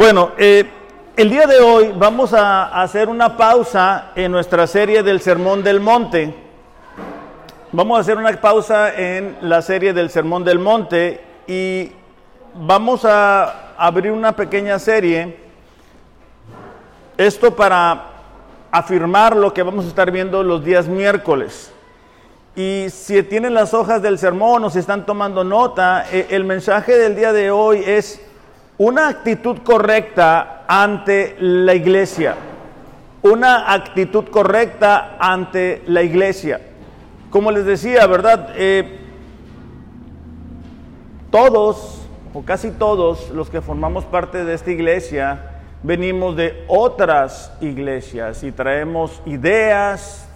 Bueno, eh, el día de hoy vamos a hacer una pausa en nuestra serie del Sermón del Monte. Vamos a hacer una pausa en la serie del Sermón del Monte y vamos a abrir una pequeña serie. Esto para afirmar lo que vamos a estar viendo los días miércoles. Y si tienen las hojas del sermón o si están tomando nota, eh, el mensaje del día de hoy es una actitud correcta ante la iglesia. Una actitud correcta ante la iglesia. Como les decía, ¿verdad? Eh, todos, o casi todos, los que formamos parte de esta iglesia, venimos de otras iglesias y traemos ideas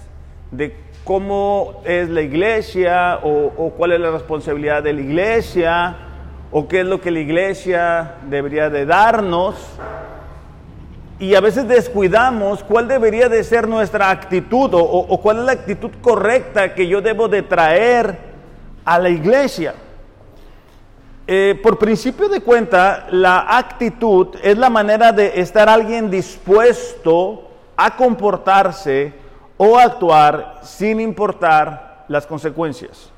de cómo es la iglesia o, cuál es la responsabilidad de la iglesia o qué es lo que la iglesia debería de darnos. Y a veces descuidamos cuál debería de ser nuestra actitud o, cuál es la actitud correcta que yo debo de traer a la iglesia. Eh, por principio de cuenta, la actitud es la manera de estar alguien dispuesto a comportarse o actuar sin importar las consecuencias.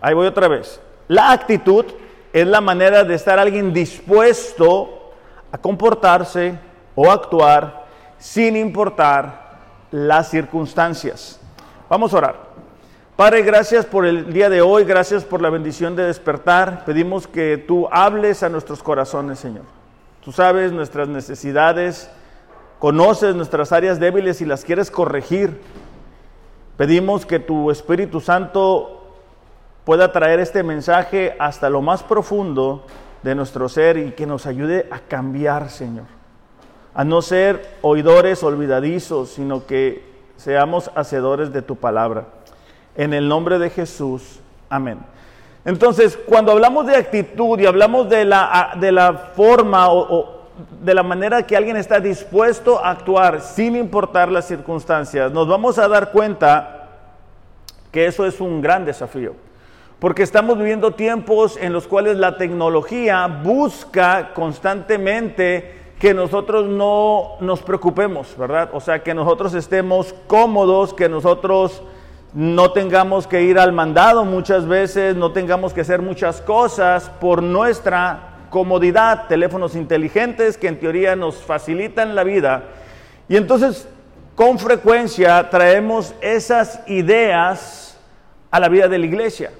Ahí voy otra vez. La actitud es la manera de estar alguien dispuesto a comportarse o actuar sin importar las circunstancias. Vamos a orar. Padre, gracias por el día de hoy, gracias por la bendición de despertar. Pedimos que tú hables a nuestros corazones, Señor. Tú sabes nuestras necesidades, conoces nuestras áreas débiles y las quieres corregir. Pedimos que tu Espíritu Santo pueda traer este mensaje hasta lo más profundo de nuestro ser y que nos ayude a cambiar, Señor. A no ser oidores olvidadizos, sino que seamos hacedores de tu palabra. En el nombre de Jesús. Amén. Entonces, cuando hablamos de actitud y hablamos de la, de la forma o, de la manera que alguien está dispuesto a actuar sin importar las circunstancias, nos vamos a dar cuenta que eso es un gran desafío. Porque estamos viviendo tiempos en los cuales la tecnología busca constantemente que nosotros no nos preocupemos, ¿verdad? O sea, que nosotros estemos cómodos, que nosotros no tengamos que ir al mandado muchas veces, no tengamos que hacer muchas cosas por nuestra comodidad, teléfonos inteligentes que en teoría nos facilitan la vida. Y entonces, con frecuencia traemos esas ideas a la vida de la iglesia.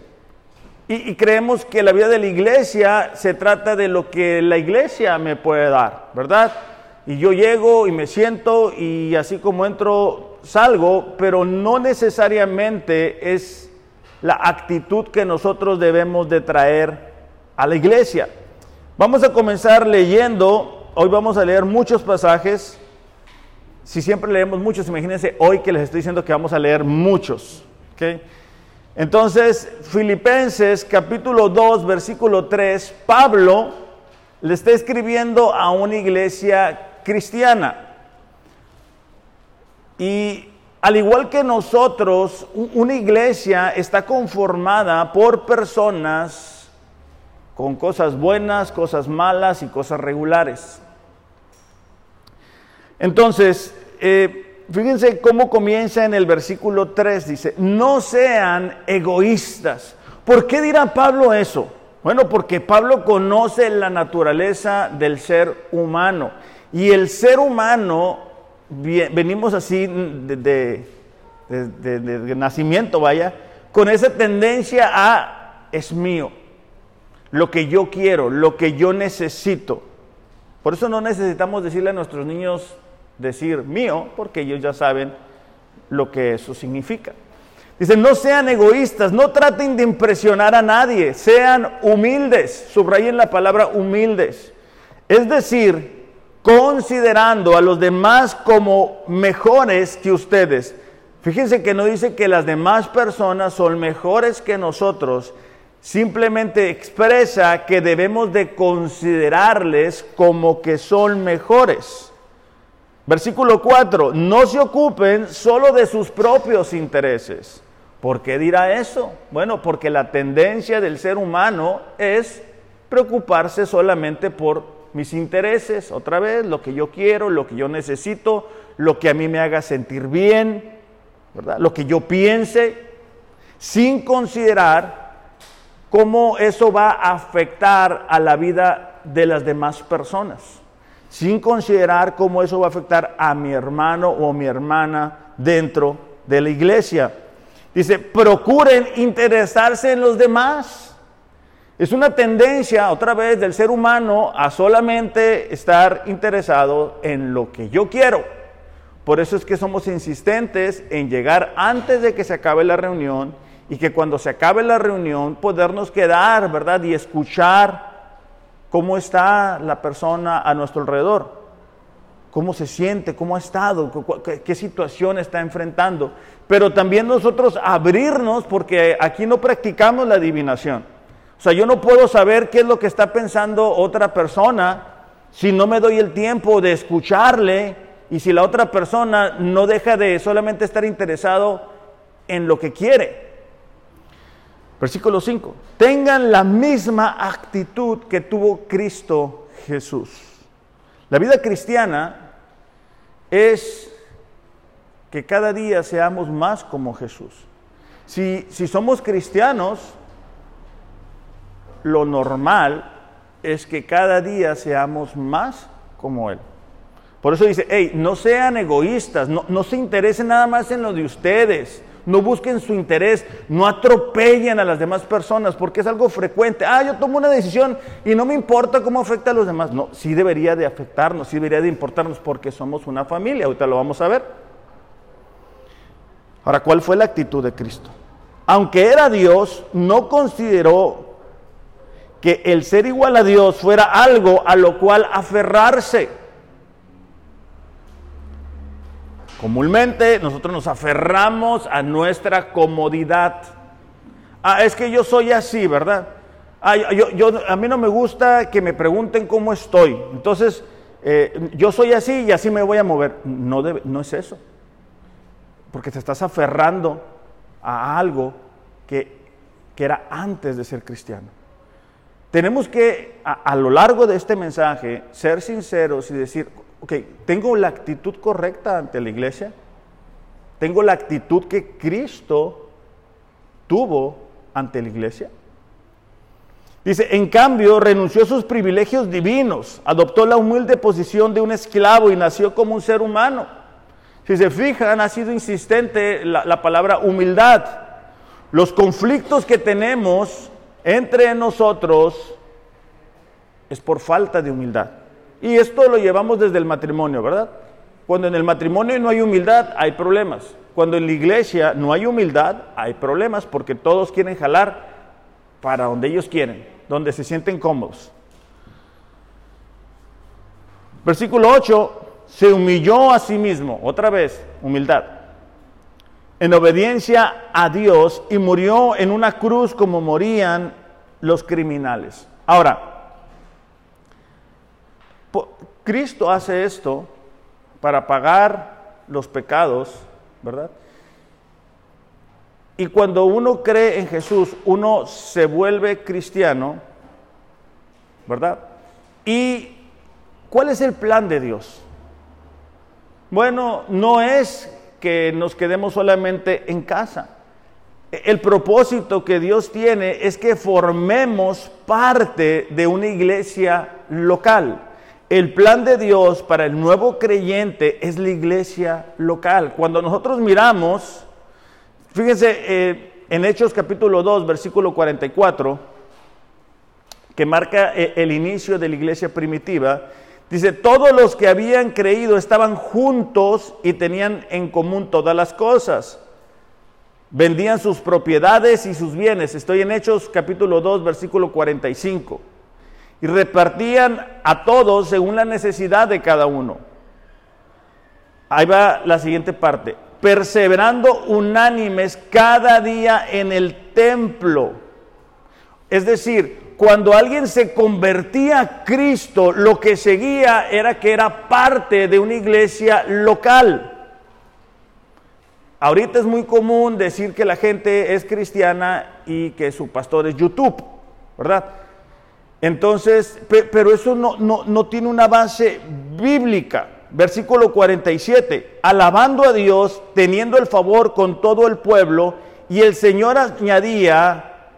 Y, creemos que la vida de la iglesia se trata de lo que la iglesia me puede dar, ¿verdad? Y yo llego y me siento y así como entro, salgo, pero no necesariamente es la actitud que nosotros debemos de traer a la iglesia. Vamos a comenzar leyendo, hoy vamos a leer muchos pasajes. Si siempre leemos muchos, imagínense hoy que les estoy diciendo que vamos a leer muchos. Entonces, Filipenses capítulo 2, versículo 3, Pablo le está escribiendo a una iglesia cristiana. Y al igual que nosotros, una iglesia está conformada por personas con cosas buenas, cosas malas y cosas regulares. Entonces, eh, fíjense cómo comienza en el versículo 3, dice, no sean egoístas. ¿Por qué dirá Pablo eso? Bueno, porque Pablo conoce la naturaleza del ser humano y el ser humano venimos así de, nacimiento, vaya, con esa tendencia a es mío, lo que yo quiero, lo que yo necesito. Por eso no necesitamos decirle a nuestros niños decir mío, porque ellos ya saben lo que eso significa. Dice, no sean egoístas, no traten de impresionar a nadie, sean humildes, subrayen la palabra humildes. Es decir, considerando a los demás como mejores que ustedes. Fíjense que no dice que las demás personas son mejores que nosotros, simplemente expresa que debemos de considerarles como que son mejores. Versículo 4, no se ocupen solo de sus propios intereses. ¿Por qué dirá eso? Bueno, porque la tendencia del ser humano es preocuparse solamente por mis intereses, otra vez, lo que yo quiero, lo que yo necesito, lo que a mí me haga sentir bien, ¿verdad? Lo que yo piense, sin considerar cómo eso va a afectar a la vida de las demás personas, sin considerar cómo eso va a afectar a mi hermano o mi hermana dentro de la iglesia. Dice, procuren interesarse en los demás. Es una tendencia, otra vez, del ser humano a solamente estar interesado en lo que yo quiero. Por eso es que somos insistentes en llegar antes de que se acabe la reunión y que cuando se acabe la reunión podernos quedar, ¿verdad? Y escuchar cómo está la persona a nuestro alrededor, cómo se siente, cómo ha estado, qué, situación está enfrentando. Pero también nosotros abrirnos porque aquí no practicamos la adivinación. O sea, yo no puedo saber qué es lo que está pensando otra persona si no me doy el tiempo de escucharle y si la otra persona no deja de solamente estar interesado en lo que quiere. Versículo 5. Tengan la misma actitud que tuvo Cristo Jesús. La vida cristiana es que cada día seamos más como Jesús. Si, si somos cristianos, lo normal es que cada día seamos más como Él. Por eso dice, hey, no sean egoístas, no, no, se interesen nada más en lo de ustedes, no busquen su interés, no atropellen a las demás personas, porque es algo frecuente. Ah, yo tomo una decisión y no me importa cómo afecta a los demás. No, sí debería de afectarnos, sí debería de importarnos, porque somos una familia, ahorita lo vamos a ver. Ahora, ¿cuál fue la actitud de Cristo? Aunque era Dios, no consideró que el ser igual a Dios fuera algo a lo cual aferrarse. Comúnmente nosotros nos aferramos a nuestra comodidad. Ah, es que yo soy así, ¿verdad? Ah, a mí no me gusta que me pregunten cómo estoy. Entonces, eh, yo soy así y así me voy a mover. No, es eso. Porque te estás aferrando a algo que era antes de ser cristiano. Tenemos que, a, lo largo de este mensaje, ser sinceros y decir, ok, ¿tengo la actitud correcta ante la iglesia? ¿Tengo la actitud que Cristo tuvo ante la iglesia? Dice, en cambio, renunció a sus privilegios divinos, adoptó la humilde posición de un esclavo y nació como un ser humano. Si se fijan, ha sido insistente la, la palabra humildad. Los conflictos que tenemos entre nosotros es por falta de humildad. Y esto lo llevamos desde el matrimonio, ¿verdad? Cuando en el matrimonio no hay humildad, hay problemas. Cuando en la iglesia no hay humildad, hay problemas porque todos quieren jalar para donde ellos quieren, donde se sienten cómodos. Versículo 8, se humilló a sí mismo, otra vez, humildad en obediencia a Dios y murió en una cruz como morían los criminales. Ahora, Cristo hace esto para pagar los pecados, ¿verdad? Y cuando uno cree en Jesús, uno se vuelve cristiano, ¿verdad? ¿Y cuál es el plan de Dios? Bueno, no es que nos quedemos solamente en casa. El propósito que Dios tiene es que formemos parte de una iglesia local. El plan de Dios para el nuevo creyente es la iglesia local. Cuando nosotros miramos, fíjense eh, en Hechos capítulo 2, versículo 44, que marca eh, el inicio de la iglesia primitiva, Dice, todos los que habían creído estaban juntos y tenían en común todas las cosas. Vendían sus propiedades y sus bienes. Estoy en Hechos capítulo 2, versículo 45. Y repartían a todos según la necesidad de cada uno. Ahí va la siguiente parte. Perseverando unánimes cada día en el templo. Es decir, cuando alguien se convertía a Cristo, lo que seguía era que era parte de una iglesia local. Ahorita es muy común decir que la gente es cristiana y que su pastor es YouTube, ¿verdad? Entonces, pero eso no, tiene una base bíblica. Versículo 47, alabando a Dios, teniendo el favor con todo el pueblo, y el Señor añadía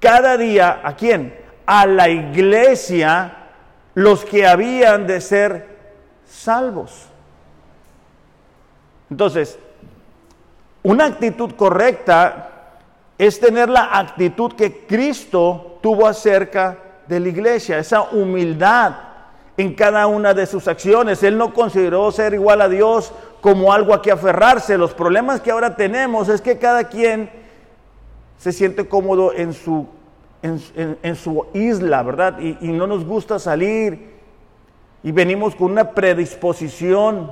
cada día, ¿a quién? A la iglesia los que habían de ser salvos. Entonces, una actitud correcta es tener la actitud que Cristo tuvo acerca de la iglesia, esa humildad en cada una de sus acciones. Él no consideró ser igual a Dios como algo a que aferrarse. Los problemas que ahora tenemos es que cada quien se siente cómodo en su, en, su isla, ¿verdad? Y, no nos gusta salir y venimos con una predisposición.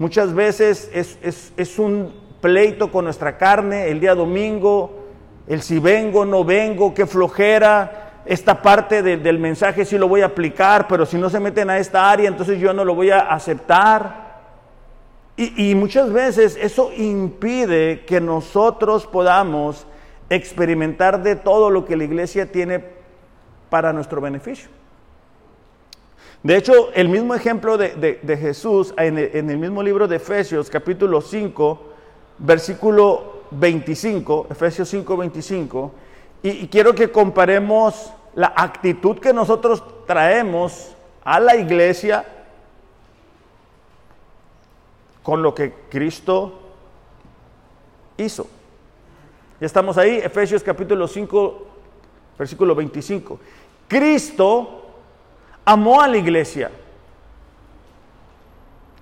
Muchas veces es, es un pleito con nuestra carne el día domingo, el si vengo, no vengo, qué flojera, esta parte del mensaje sí lo voy a aplicar, pero si no se meten a esta área, entonces yo no lo voy a aceptar. Y, y muchas veces eso impide que nosotros podamos experimentar de todo lo que la iglesia tiene para nuestro beneficio. De hecho, el mismo ejemplo de, Jesús en el, en el, mismo libro de Efesios, capítulo 5, versículo 25, Efesios 5, 25, y, quiero que comparemos la actitud que nosotros traemos a la iglesia con lo que Cristo hizo. Ya estamos ahí, Efesios capítulo 5, versículo 25. Cristo amó a la iglesia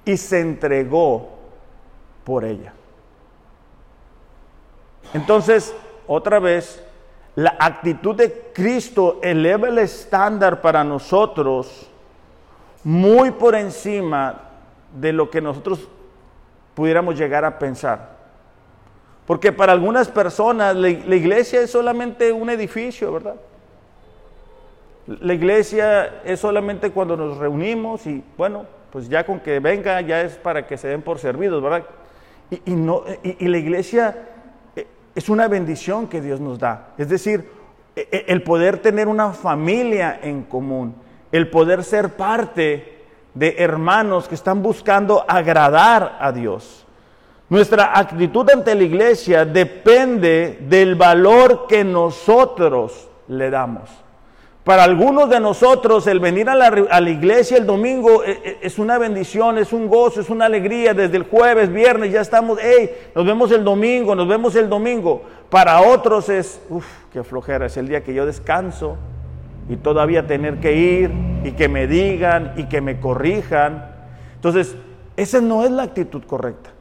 y se entregó por ella. Entonces, otra vez, la actitud de Cristo eleva el estándar para nosotros muy por encima de lo que nosotros pudiéramos llegar a pensar. Porque para algunas personas la, iglesia es solamente un edificio, ¿verdad? La iglesia es solamente cuando nos reunimos y bueno, pues ya con que venga ya es para que se den por servidos, ¿verdad? Y, no, y la iglesia es una bendición que Dios nos da. Es decir, e, e, el poder tener una familia en común, el poder ser parte de hermanos que están buscando agradar a Dios. Nuestra actitud ante la iglesia depende del valor que nosotros le damos. Para algunos de nosotros el venir a la, iglesia el domingo eh, eh, es una bendición, es un gozo, es una alegría. Desde el jueves, viernes, ya estamos, hey, nos vemos el domingo, nos vemos el domingo. Para otros es, uff, qué flojera, es el día que yo descanso y todavía tener que ir y que me digan y que me corrijan. Entonces, esa no es la actitud correcta.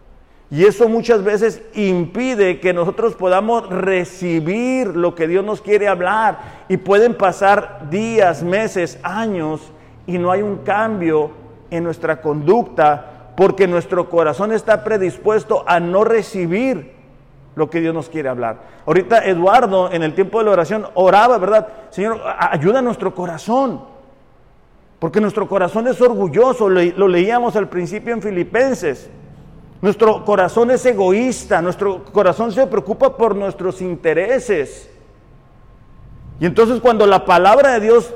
Y eso muchas veces impide que nosotros podamos recibir lo que Dios nos quiere hablar. Y pueden pasar días, meses, años y no hay un cambio en nuestra conducta porque nuestro corazón está predispuesto a no recibir lo que Dios nos quiere hablar. Ahorita Eduardo en el tiempo de la oración oraba, ¿verdad? Señor, ayuda a nuestro corazón. Porque nuestro corazón es orgulloso, lo leíamos al principio en Filipenses. Nuestro corazón es egoísta, nuestro corazón se preocupa por nuestros intereses. Y entonces cuando la palabra de Dios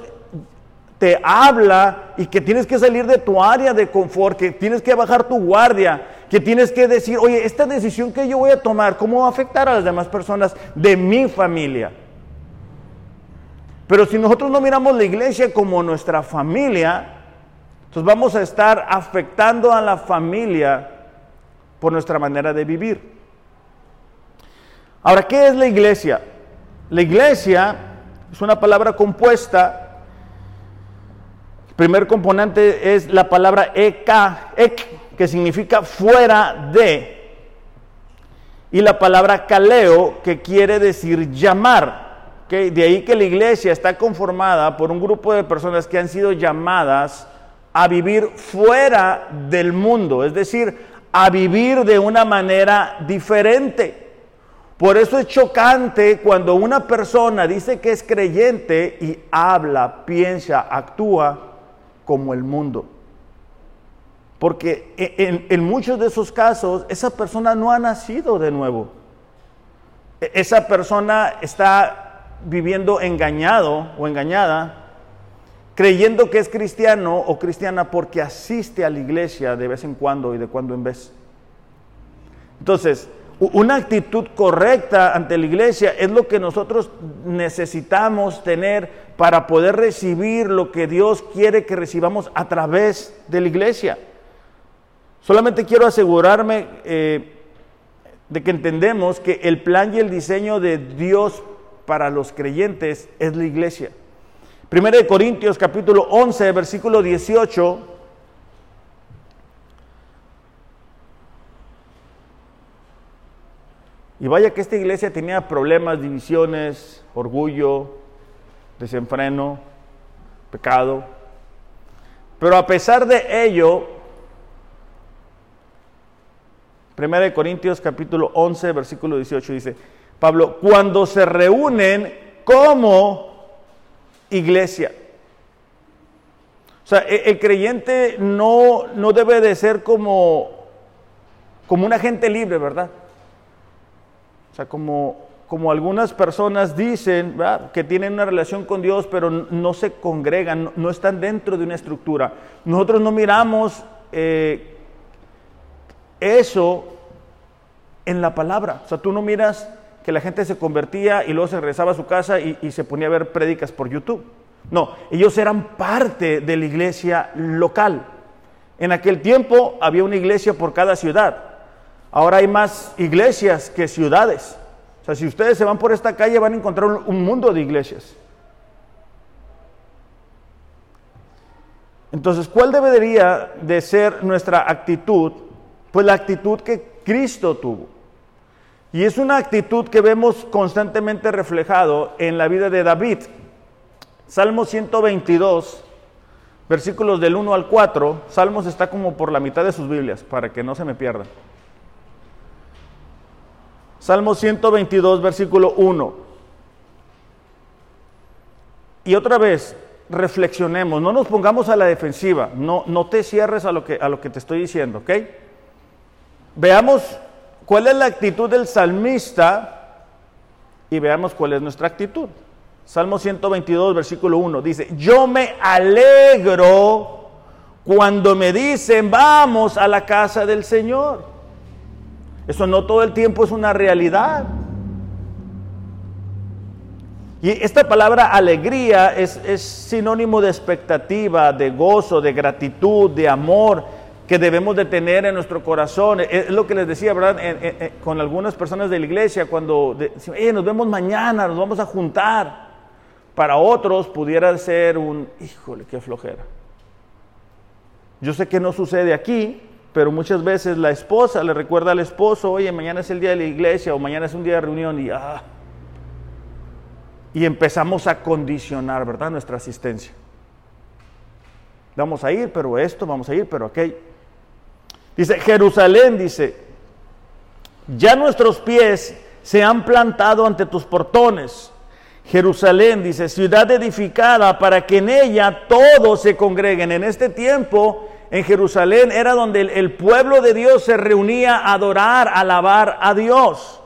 te habla y que tienes que salir de tu área de confort, que tienes que bajar tu guardia, que tienes que decir, oye, esta decisión que yo voy a tomar, ¿cómo va a afectar a las demás personas de mi familia? Pero si nosotros no miramos la iglesia como nuestra familia, entonces vamos a estar afectando a la familia por nuestra manera de vivir. Ahora, ¿qué es la iglesia? La iglesia es una palabra compuesta. El primer componente es la palabra eka, ek, que significa fuera de. Y la palabra kaleo, que quiere decir llamar. De ahí que la iglesia está conformada por un grupo de personas que han sido llamadas a vivir fuera del mundo, es decir, a vivir de una manera diferente. Por eso es chocante cuando una persona dice que es creyente y habla, piensa, actúa como el mundo. Porque en, muchos de esos casos esa persona no ha nacido de nuevo. E, esa persona está viviendo engañado o engañada, creyendo que es cristiano o cristiana porque asiste a la iglesia de vez en cuando y de cuando en vez. Entonces, una actitud correcta ante la iglesia es lo que nosotros necesitamos tener para poder recibir lo que Dios quiere que recibamos a través de la iglesia. Solamente quiero asegurarme eh, de que entendemos que el plan y el diseño de Dios para los creyentes es la iglesia. Primero de Corintios capítulo 11, versículo 18 Y vaya que esta iglesia tenía problemas, divisiones, orgullo, desenfreno, pecado. Pero a pesar de ello, 1 Corintios capítulo 11, versículo 18 dice, Pablo, cuando se reúnen como iglesia. O sea, e-, el, creyente no, no debe de ser como, como un agente libre, ¿verdad? O sea, como, como algunas personas dicen que tienen una relación con Dios, pero no se congregan, no, están dentro de una estructura. Nosotros no miramos eh, eso en la palabra. O sea, tú no miras que la gente se convertía y luego se regresaba a su casa y, se ponía a ver prédicas por YouTube. No, ellos eran parte de la iglesia local. En aquel tiempo había una iglesia por cada ciudad. Ahora hay más iglesias que ciudades. O sea, si ustedes se van por esta calle van a encontrar un mundo de iglesias. Entonces, ¿cuál debería de ser nuestra actitud? Pues la actitud que Cristo tuvo. Y es una actitud que vemos constantemente reflejado en la vida de David. Salmo 122, versículos del 1 al 4. Salmos está como por la mitad de sus Biblias, para que no se me pierdan. Salmo 122, versículo 1. Y otra vez, reflexionemos, no nos pongamos a la defensiva, no, no te cierres a lo, que, a lo que te estoy diciendo, ¿ok? Veamos cuál es la actitud del salmista y veamos cuál es nuestra actitud. Salmo 122, versículo 1 dice, yo me alegro cuando me dicen, vamos a la casa del Señor. Eso no todo el tiempo es una realidad. Y esta palabra alegría es, sinónimo de expectativa, de gozo, de gratitud, de amor que debemos de tener en nuestro corazón. Es lo que les decía, ¿verdad? con algunas personas de la iglesia cuando decían, nos vemos mañana, nos vamos a juntar. Para otros pudiera ser un, híjole, qué flojera. Yo sé que no sucede aquí, pero muchas veces la esposa le recuerda al esposo, oye, mañana es el día de la iglesia o mañana es un día de reunión y ah, y empezamos a condicionar, ¿verdad?, nuestra asistencia. Vamos a ir, pero esto, vamos a ir, pero aquello. Dice, Jerusalén, dice, ya nuestros pies se han plantado ante tus portones. Jerusalén, dice, ciudad edificada para que en ella todos se congreguen. En este tiempo en Jerusalén era donde el, pueblo de Dios se reunía a adorar, a alabar a Dios.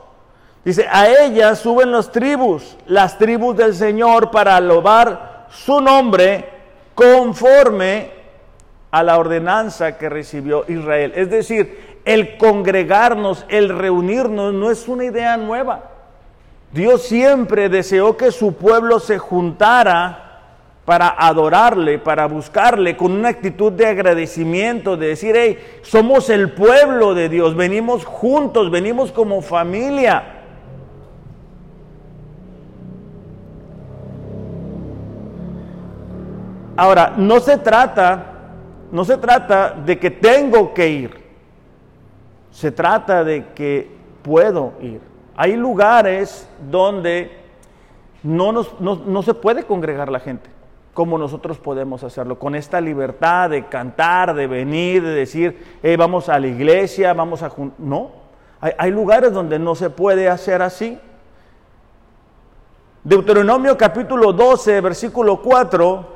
Dice, a ella suben las tribus, las tribus del Señor para alabar su nombre conforme a la ordenanza que recibió Israel. Es decir, el congregarnos, el reunirnos no es una idea nueva. Dios siempre deseó que su pueblo se juntara para adorarle, para buscarle con una actitud de agradecimiento, de decir, hey, somos el pueblo de Dios, venimos juntos, venimos como familia. Ahora, no se trata, no se trata de que tengo que ir, se trata de que puedo ir. Hay lugares donde no, se puede congregar la gente como nosotros podemos hacerlo, con esta libertad de cantar, de venir, de decir, vamos a la iglesia, vamos a... No, hay, hay lugares donde no se puede hacer así. Deuteronomio capítulo 12, versículo 4,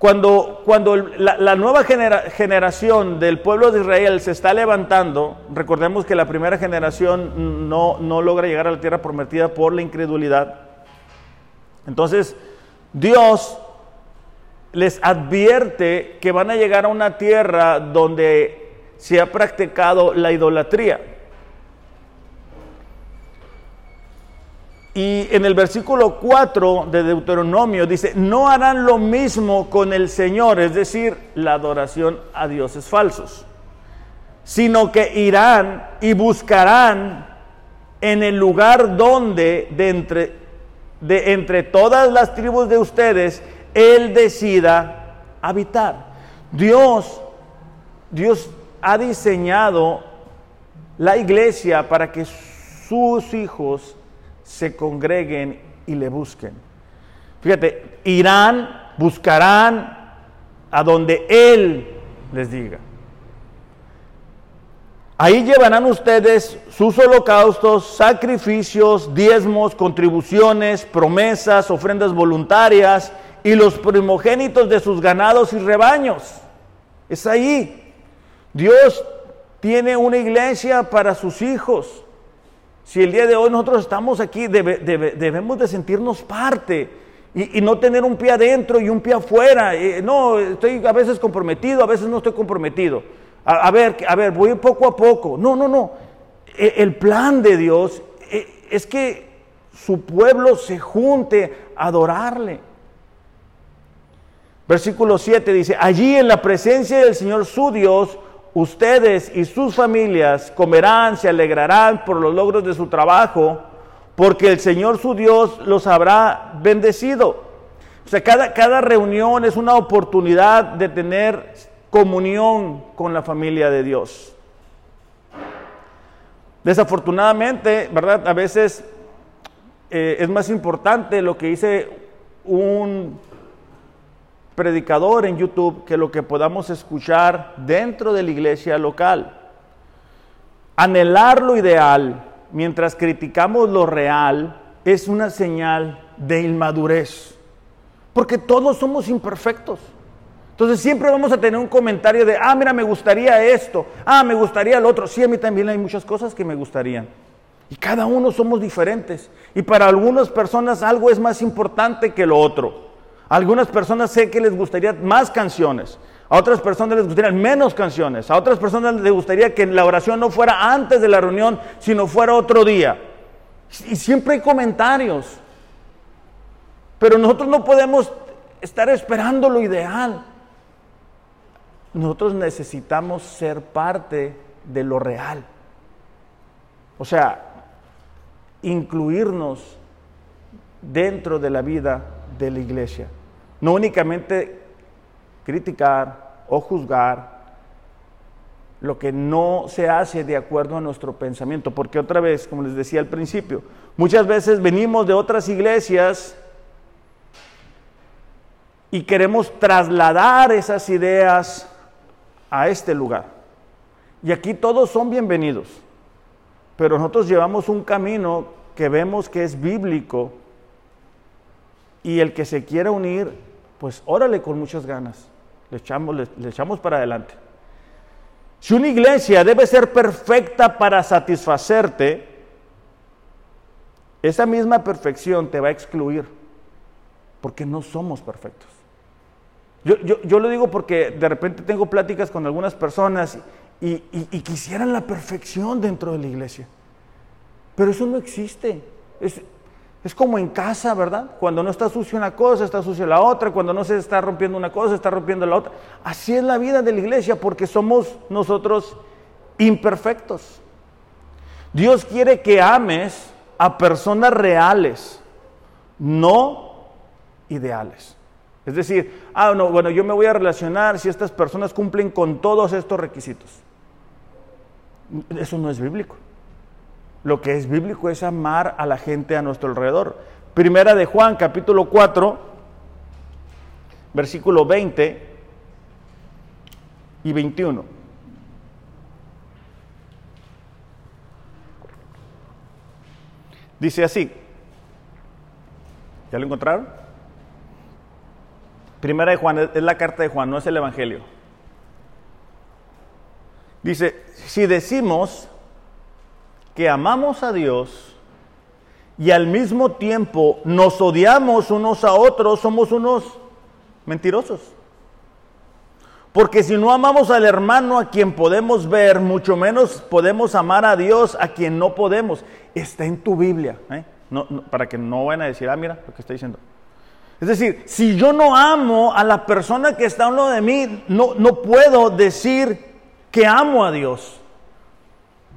Cuando, cuando la, nueva generación del pueblo de Israel se está levantando, recordemos que la primera generación no, no logra llegar a la tierra prometida por la incredulidad. Entonces, Dios les advierte que van a llegar a una tierra donde se ha practicado la idolatría. Y en el versículo 4 de Deuteronomio dice, no harán lo mismo con el Señor, es decir, la adoración a dioses falsos, sino que irán y buscarán en el lugar donde de entre, de entre todas las tribus de ustedes Él decida habitar. Dios, Dios ha diseñado la iglesia para que sus hijos se congreguen y le busquen. Fíjate, irán, buscarán a donde Él les diga. Ahí llevarán ustedes sus holocaustos, sacrificios, diezmos, contribuciones, promesas, ofrendas voluntarias y los primogénitos de sus ganados y rebaños. Es ahí. Dios tiene una iglesia para sus hijos. Si el día de hoy nosotros estamos aquí, debemos de sentirnos parte y, no tener un pie adentro y un pie afuera. Eh, no, estoy a veces comprometido, a veces no estoy comprometido. A, ver, a ver, voy poco a poco. No, no, no. E, el plan de Dios e, es que su pueblo se junte a adorarle. Versículo 7 dice, allí en la presencia del Señor su Dios, ustedes y sus familias comerán, se alegrarán por los logros de su trabajo, porque el Señor su Dios los habrá bendecido. O sea, cada, cada reunión es una oportunidad de tener comunión con la familia de Dios. Desafortunadamente, ¿verdad? A veces eh, es más importante lo que dice un predicador en YouTube que lo que podamos escuchar dentro de la iglesia local. Anhelar lo ideal mientras criticamos lo real es una señal de inmadurez, porque todos somos imperfectos. Entonces siempre vamos a tener un comentario de, ah, mira, me gustaría esto, ah, me gustaría lo otro. Sí, a mí también hay muchas cosas que me gustarían. Y cada uno somos diferentes. Y para algunas personas algo es más importante que lo otro algunas personas sé que les gustaría más canciones, a otras personas les gustarían menos canciones, a otras personas les gustaría que la oración no fuera antes de la reunión, sino fuera otro día. Y siempre hay comentarios. Pero nosotros no podemos estar esperando lo ideal. Nosotros necesitamos ser parte de lo real. O sea, incluirnos dentro de la vida de la iglesia. No únicamente criticar o juzgar lo que no se hace de acuerdo a nuestro pensamiento, porque otra vez, como les decía al principio, muchas veces venimos de otras iglesias y queremos trasladar esas ideas a este lugar. Y aquí todos son bienvenidos, pero nosotros llevamos un camino que vemos que es bíblico y el que se quiera unir pues órale con muchas ganas, le echamos, le, echamos para adelante. Si una iglesia debe ser perfecta para satisfacerte, esa misma perfección te va a excluir, porque no somos perfectos. Yo, yo, lo digo porque de repente tengo pláticas con algunas personas y, y, quisieran la perfección dentro de la iglesia, pero eso no existe. Es como en casa, ¿verdad? Cuando no está sucia una cosa, está sucia la otra. Cuando no se está rompiendo una cosa, está rompiendo la otra. Así es la vida de la iglesia porque somos nosotros imperfectos. Dios quiere que ames a personas reales, no ideales. Es decir, ah, no, bueno, yo me voy a relacionar si estas personas cumplen con todos estos requisitos. Eso no es bíblico. Lo que es bíblico es amar a la gente a nuestro alrededor. Primera de Juan, capítulo 4, versículo 20 y 21. Dice así. ¿Ya lo encontraron? Primera de Juan, es la carta de Juan, no es el Evangelio. Dice, si decimos que amamos a Dios y al mismo tiempo nos odiamos unos a otros, somos unos mentirosos. Porque si no amamos al hermano a quien podemos ver, mucho menos podemos amar a Dios a quien no podemos. Está en tu Biblia, ¿eh? para que no vayan a decir, ah, mira lo que está diciendo. Es decir, si yo no amo a la persona que está a de mí, no, no puedo decir que amo a Dios.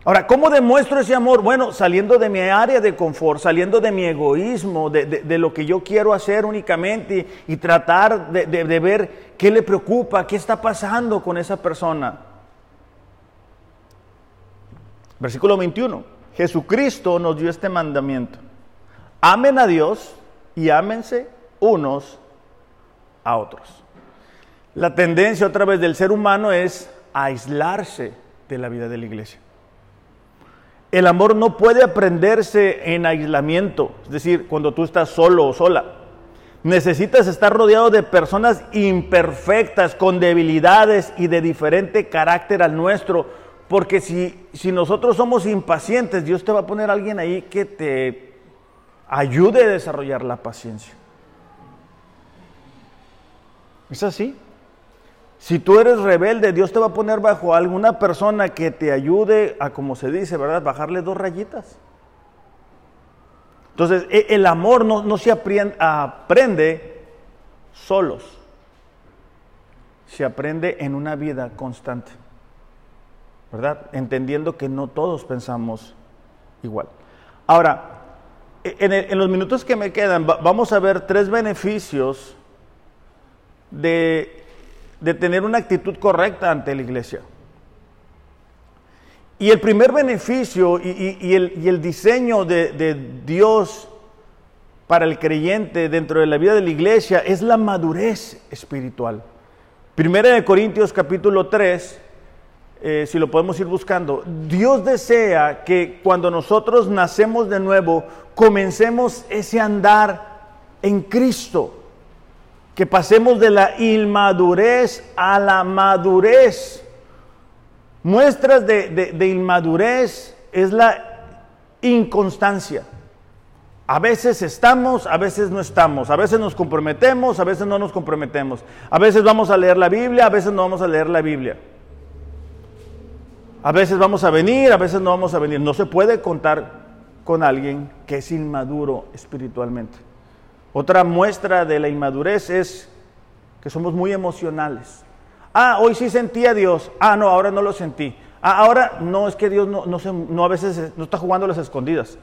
Ahora, ¿cómo demuestro ese amor? Bueno, saliendo de mi área de confort, saliendo de mi egoísmo, de, lo que yo quiero hacer únicamente y, tratar de, de ver qué le preocupa, qué está pasando con esa persona. Versículo 21. Jesucristo nos dio este mandamiento. Amen a Dios y ámense unos a otros. La tendencia otra vez del ser humano es aislarse de la vida de la iglesia. El amor no puede aprenderse en aislamiento, es decir, cuando tú estás solo o sola. Necesitas estar rodeado de personas imperfectas, con debilidades y de diferente carácter al nuestro, porque si, si nosotros somos impacientes, Dios te va a poner a alguien ahí que te ayude a desarrollar la paciencia. ¿Es así? Si tú eres rebelde, Dios te va a poner bajo alguna persona que te ayude a, como se dice, ¿verdad? Bajarle dos rayitas. Entonces, e, el amor no, se aprende solos. Se aprende en una vida constante. ¿Verdad? Entendiendo que no todos pensamos igual. Ahora, e, en los minutos que me quedan, vamos a ver tres beneficios de de tener una actitud correcta ante la iglesia. Y el primer beneficio y, el, diseño de, de, Dios para el creyente dentro de la vida de la iglesia es la madurez espiritual. Primera de Corintios capítulo 3, eh, si lo podemos ir buscando, Dios desea que cuando nosotros nacemos de nuevo, comencemos ese andar en Cristo que pasemos de la inmadurez a la madurez. Muestras de, inmadurez es la inconstancia. A veces estamos, a veces no estamos, a veces nos comprometemos, a veces no nos comprometemos, a veces vamos a leer la Biblia, a veces no vamos a leer la Biblia. A veces vamos a venir, a veces no vamos a venir. No se puede contar con alguien que es inmaduro espiritualmente. Otra muestra de la inmadurez es que somos muy emocionales. Ah, hoy sí sentí a Dios. Ah, no, ahora no lo sentí. Ah, ahora no, es que Dios no, no, no a veces no está jugando las escondidas.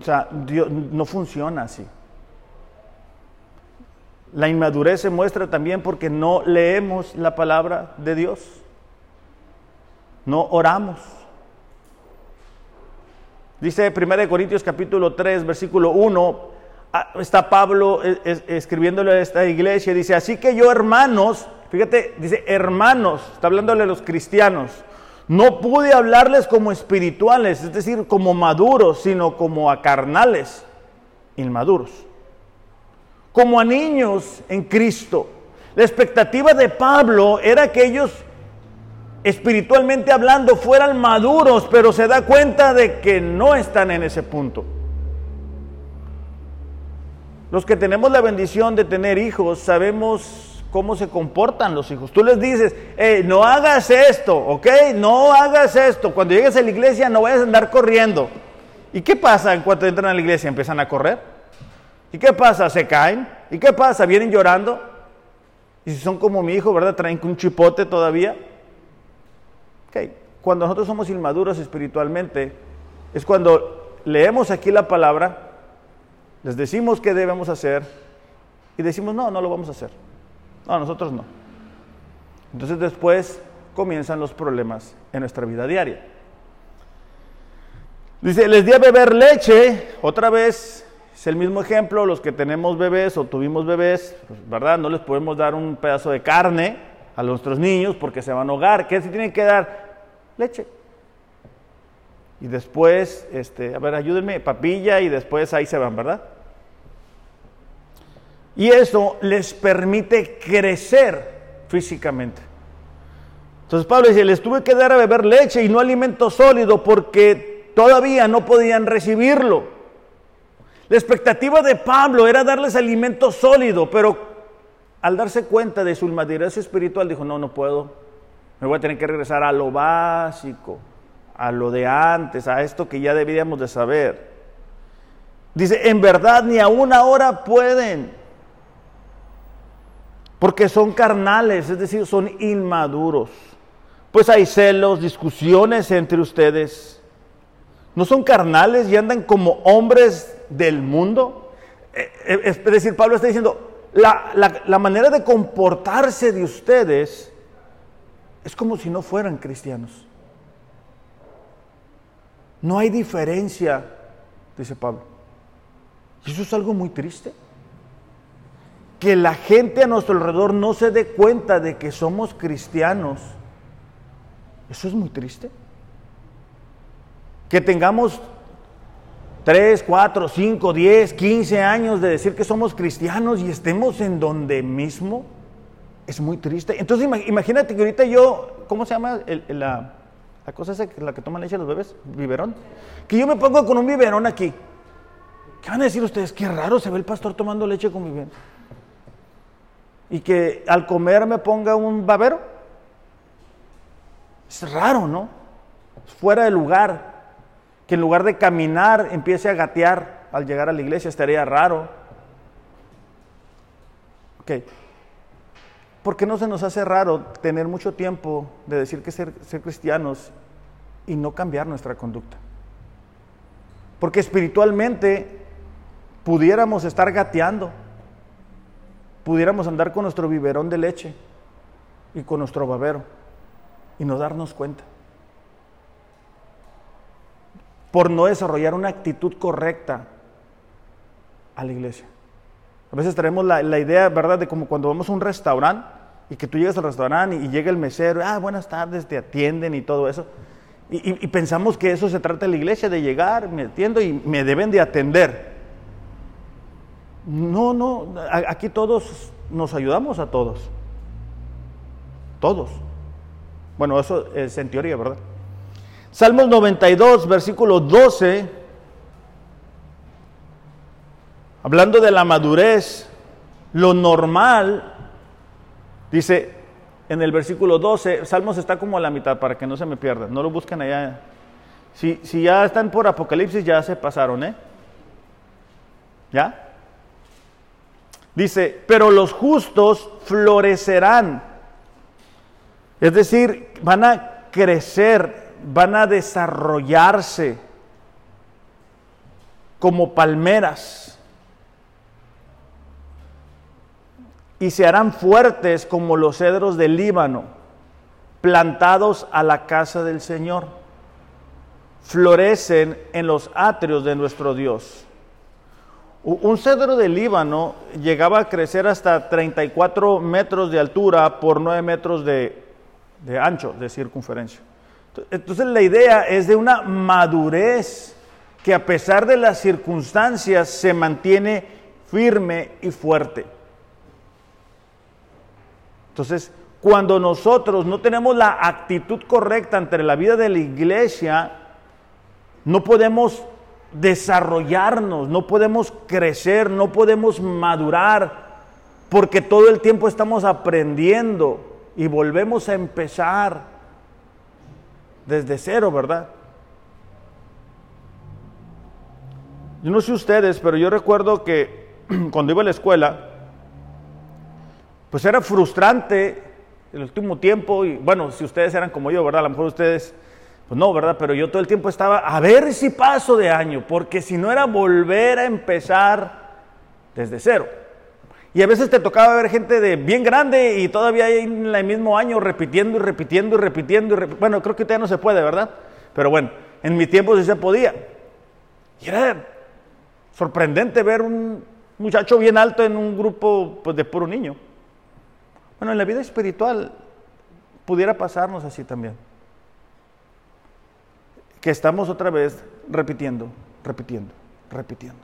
O sea, Dios no funciona así. La inmadurez se muestra también porque no leemos la palabra de Dios. No oramos. Dice 1 Corintios capítulo 3, versículo 1, Ah, está Pablo escribiéndole a esta iglesia, dice, así que yo hermanos, fíjate, dice hermanos, está hablándole a los cristianos, no pude hablarles como espirituales, es decir, como maduros, sino como a carnales, inmaduros, como a niños en Cristo. La expectativa de Pablo era que ellos, espiritualmente hablando, fueran maduros, pero se da cuenta de que no están en ese punto. Los que tenemos la bendición de tener hijos sabemos cómo se comportan los hijos. Tú les dices, no hagas esto, ¿ok? No hagas esto. Cuando llegues a la iglesia no vayas a andar corriendo. ¿Y qué pasa en cuanto entran a la iglesia? ¿Empiezan a correr? ¿Y qué pasa? ¿Se caen? ¿Y qué pasa? ¿Vienen llorando? Y si son como mi hijo, ¿verdad? Traen un chipote todavía. Ok, cuando nosotros somos inmaduros espiritualmente, es cuando leemos aquí la palabra les decimos qué debemos hacer y decimos, no, no lo vamos a hacer. No, nosotros no. Entonces después comienzan los problemas en nuestra vida diaria. Dice, les di a beber leche, otra vez, es el mismo ejemplo, los que tenemos bebés o tuvimos bebés, ¿verdad? No les podemos dar un pedazo de carne a nuestros niños porque se van a ahogar. ¿Qué se tienen que dar? Leche. Y después, este, a ver, ayúdenme, papilla y después ahí se van, ¿verdad? Y eso les permite crecer físicamente. Entonces Pablo dice, les tuve que dar a beber leche y no alimento sólido porque todavía no podían recibirlo. La expectativa de Pablo era darles alimento sólido, pero al darse cuenta de su inmadurez espiritual dijo, no, no puedo. Me voy a tener que regresar a lo básico, a lo de antes, a esto que ya debíamos de saber. Dice, en verdad ni aún ahora pueden, porque son carnales, es decir, son inmaduros pues hay celos, discusiones entre ustedes. ¿No son carnales y andan como hombres del mundo? Eh, eh, es decir, Pablo está diciendo, la, manera de comportarse de ustedes es como si no fueran cristianos. No hay diferencia, dice Pablo. Y eso es algo muy triste. Que la gente a nuestro alrededor no se dé cuenta de que somos cristianos eso es muy triste. Que tengamos 3, 4, 5, 10, 15 años de decir que somos cristianos y estemos en donde mismo, es muy triste. Entonces imagínate que ahorita yo, ¿cómo se llama la, la, cosa esa, la que toman leche los bebés? ¿Biberón? Que yo me pongo con un biberón aquí. ¿Qué van a decir ustedes? Qué raro se ve el pastor tomando leche con biberón. Y que al comer me ponga un babero. Es raro, ¿no? Fuera de lugar. Que en lugar de caminar empiece a gatear al llegar a la iglesia, estaría raro. Ok. ¿Por qué no se nos hace raro tener mucho tiempo de decir que ser, ser cristianos y no cambiar nuestra conducta? Porque espiritualmente pudiéramos estar gateando, pudiéramos andar con nuestro biberón de leche y con nuestro babero y no darnos cuenta. Por no desarrollar una actitud correcta a la iglesia. A veces tenemos la, idea, ¿verdad?, de como cuando vamos a un restaurante y que tú llegas al restaurante y, llega el mesero, ah, buenas tardes, te atienden y todo eso. Y, pensamos que eso se trata de la iglesia, de llegar, me atiendo y me deben de atender. No, no, aquí todos nos ayudamos a todos. Todos. Bueno, eso es en teoría, ¿verdad? Salmos 92, versículo 12, hablando de la madurez, lo normal, dice en el versículo 12, Salmos está como a la mitad para que no se me pierda, no lo busquen allá. Si, si ya están por Apocalipsis, ya se pasaron, ¿eh? ¿Ya? Dice, pero los justos florecerán es decir, van a crecer, van a desarrollarse como palmeras y se harán fuertes como los cedros del Líbano, plantados a la casa del Señor. Florecen en los atrios de nuestro Dios. Un cedro del Líbano llegaba a crecer hasta 34 metros de altura por 9 metros de de ancho, de circunferencia. Entonces la idea es de una madurez que a pesar de las circunstancias se mantiene firme y fuerte. Entonces, cuando nosotros no tenemos la actitud correcta ante la vida de la iglesia, no podemos desarrollarnos, no podemos crecer, no podemos madurar, porque todo el tiempo estamos aprendiendo y volvemos a empezar desde cero, ¿verdad? Yo no sé ustedes, pero yo recuerdo que cuando iba a la escuela, pues era frustrante el último tiempo, y bueno, si ustedes eran como yo, ¿verdad? A lo mejor ustedes, pues no, ¿verdad? Pero yo todo el tiempo estaba a ver si paso de año, porque si no era volver a empezar desde cero. Y a veces te tocaba ver gente de bien grande y todavía en el mismo año repitiendo y repitiendo y repitiendo. Y bueno, creo que ya no se puede, ¿verdad? Pero bueno, en mi tiempo sí se podía. Y era sorprendente ver un muchacho bien alto en un grupo pues, de puro niño. Bueno, en la vida espiritual pudiera pasarnos así también. Que estamos otra vez repitiendo, repitiendo, repitiendo.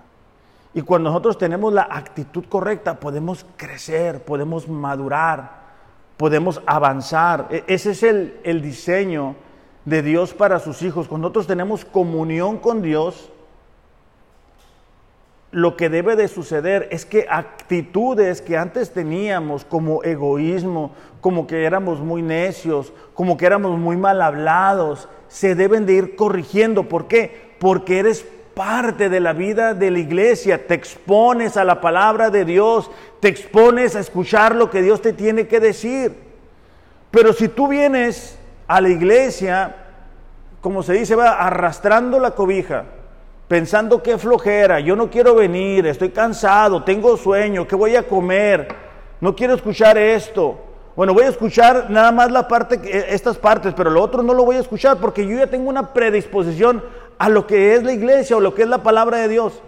Y cuando nosotros tenemos la actitud correcta, podemos crecer, podemos madurar, podemos avanzar. E, ese es el, el diseño de Dios para sus hijos. Cuando nosotros tenemos comunión con Dios, lo que debe de suceder es que actitudes que antes teníamos como egoísmo, como que éramos muy necios, como que éramos muy mal hablados, se deben de ir corrigiendo. ¿Por qué? Porque eres parte de la vida de la iglesia, te expones a la palabra de Dios, te expones a escuchar lo que Dios te tiene que decir. Pero si tú vienes a la iglesia, como se dice, va arrastrando la cobija, pensando que flojera, yo no quiero venir, estoy cansado, tengo sueño, ¿qué voy a comer? No quiero escuchar esto. Bueno, voy a escuchar nada más la parte, estas partes, pero lo otro no lo voy a escuchar porque yo ya tengo una predisposición a lo que es la iglesia o lo que es la palabra de Dios.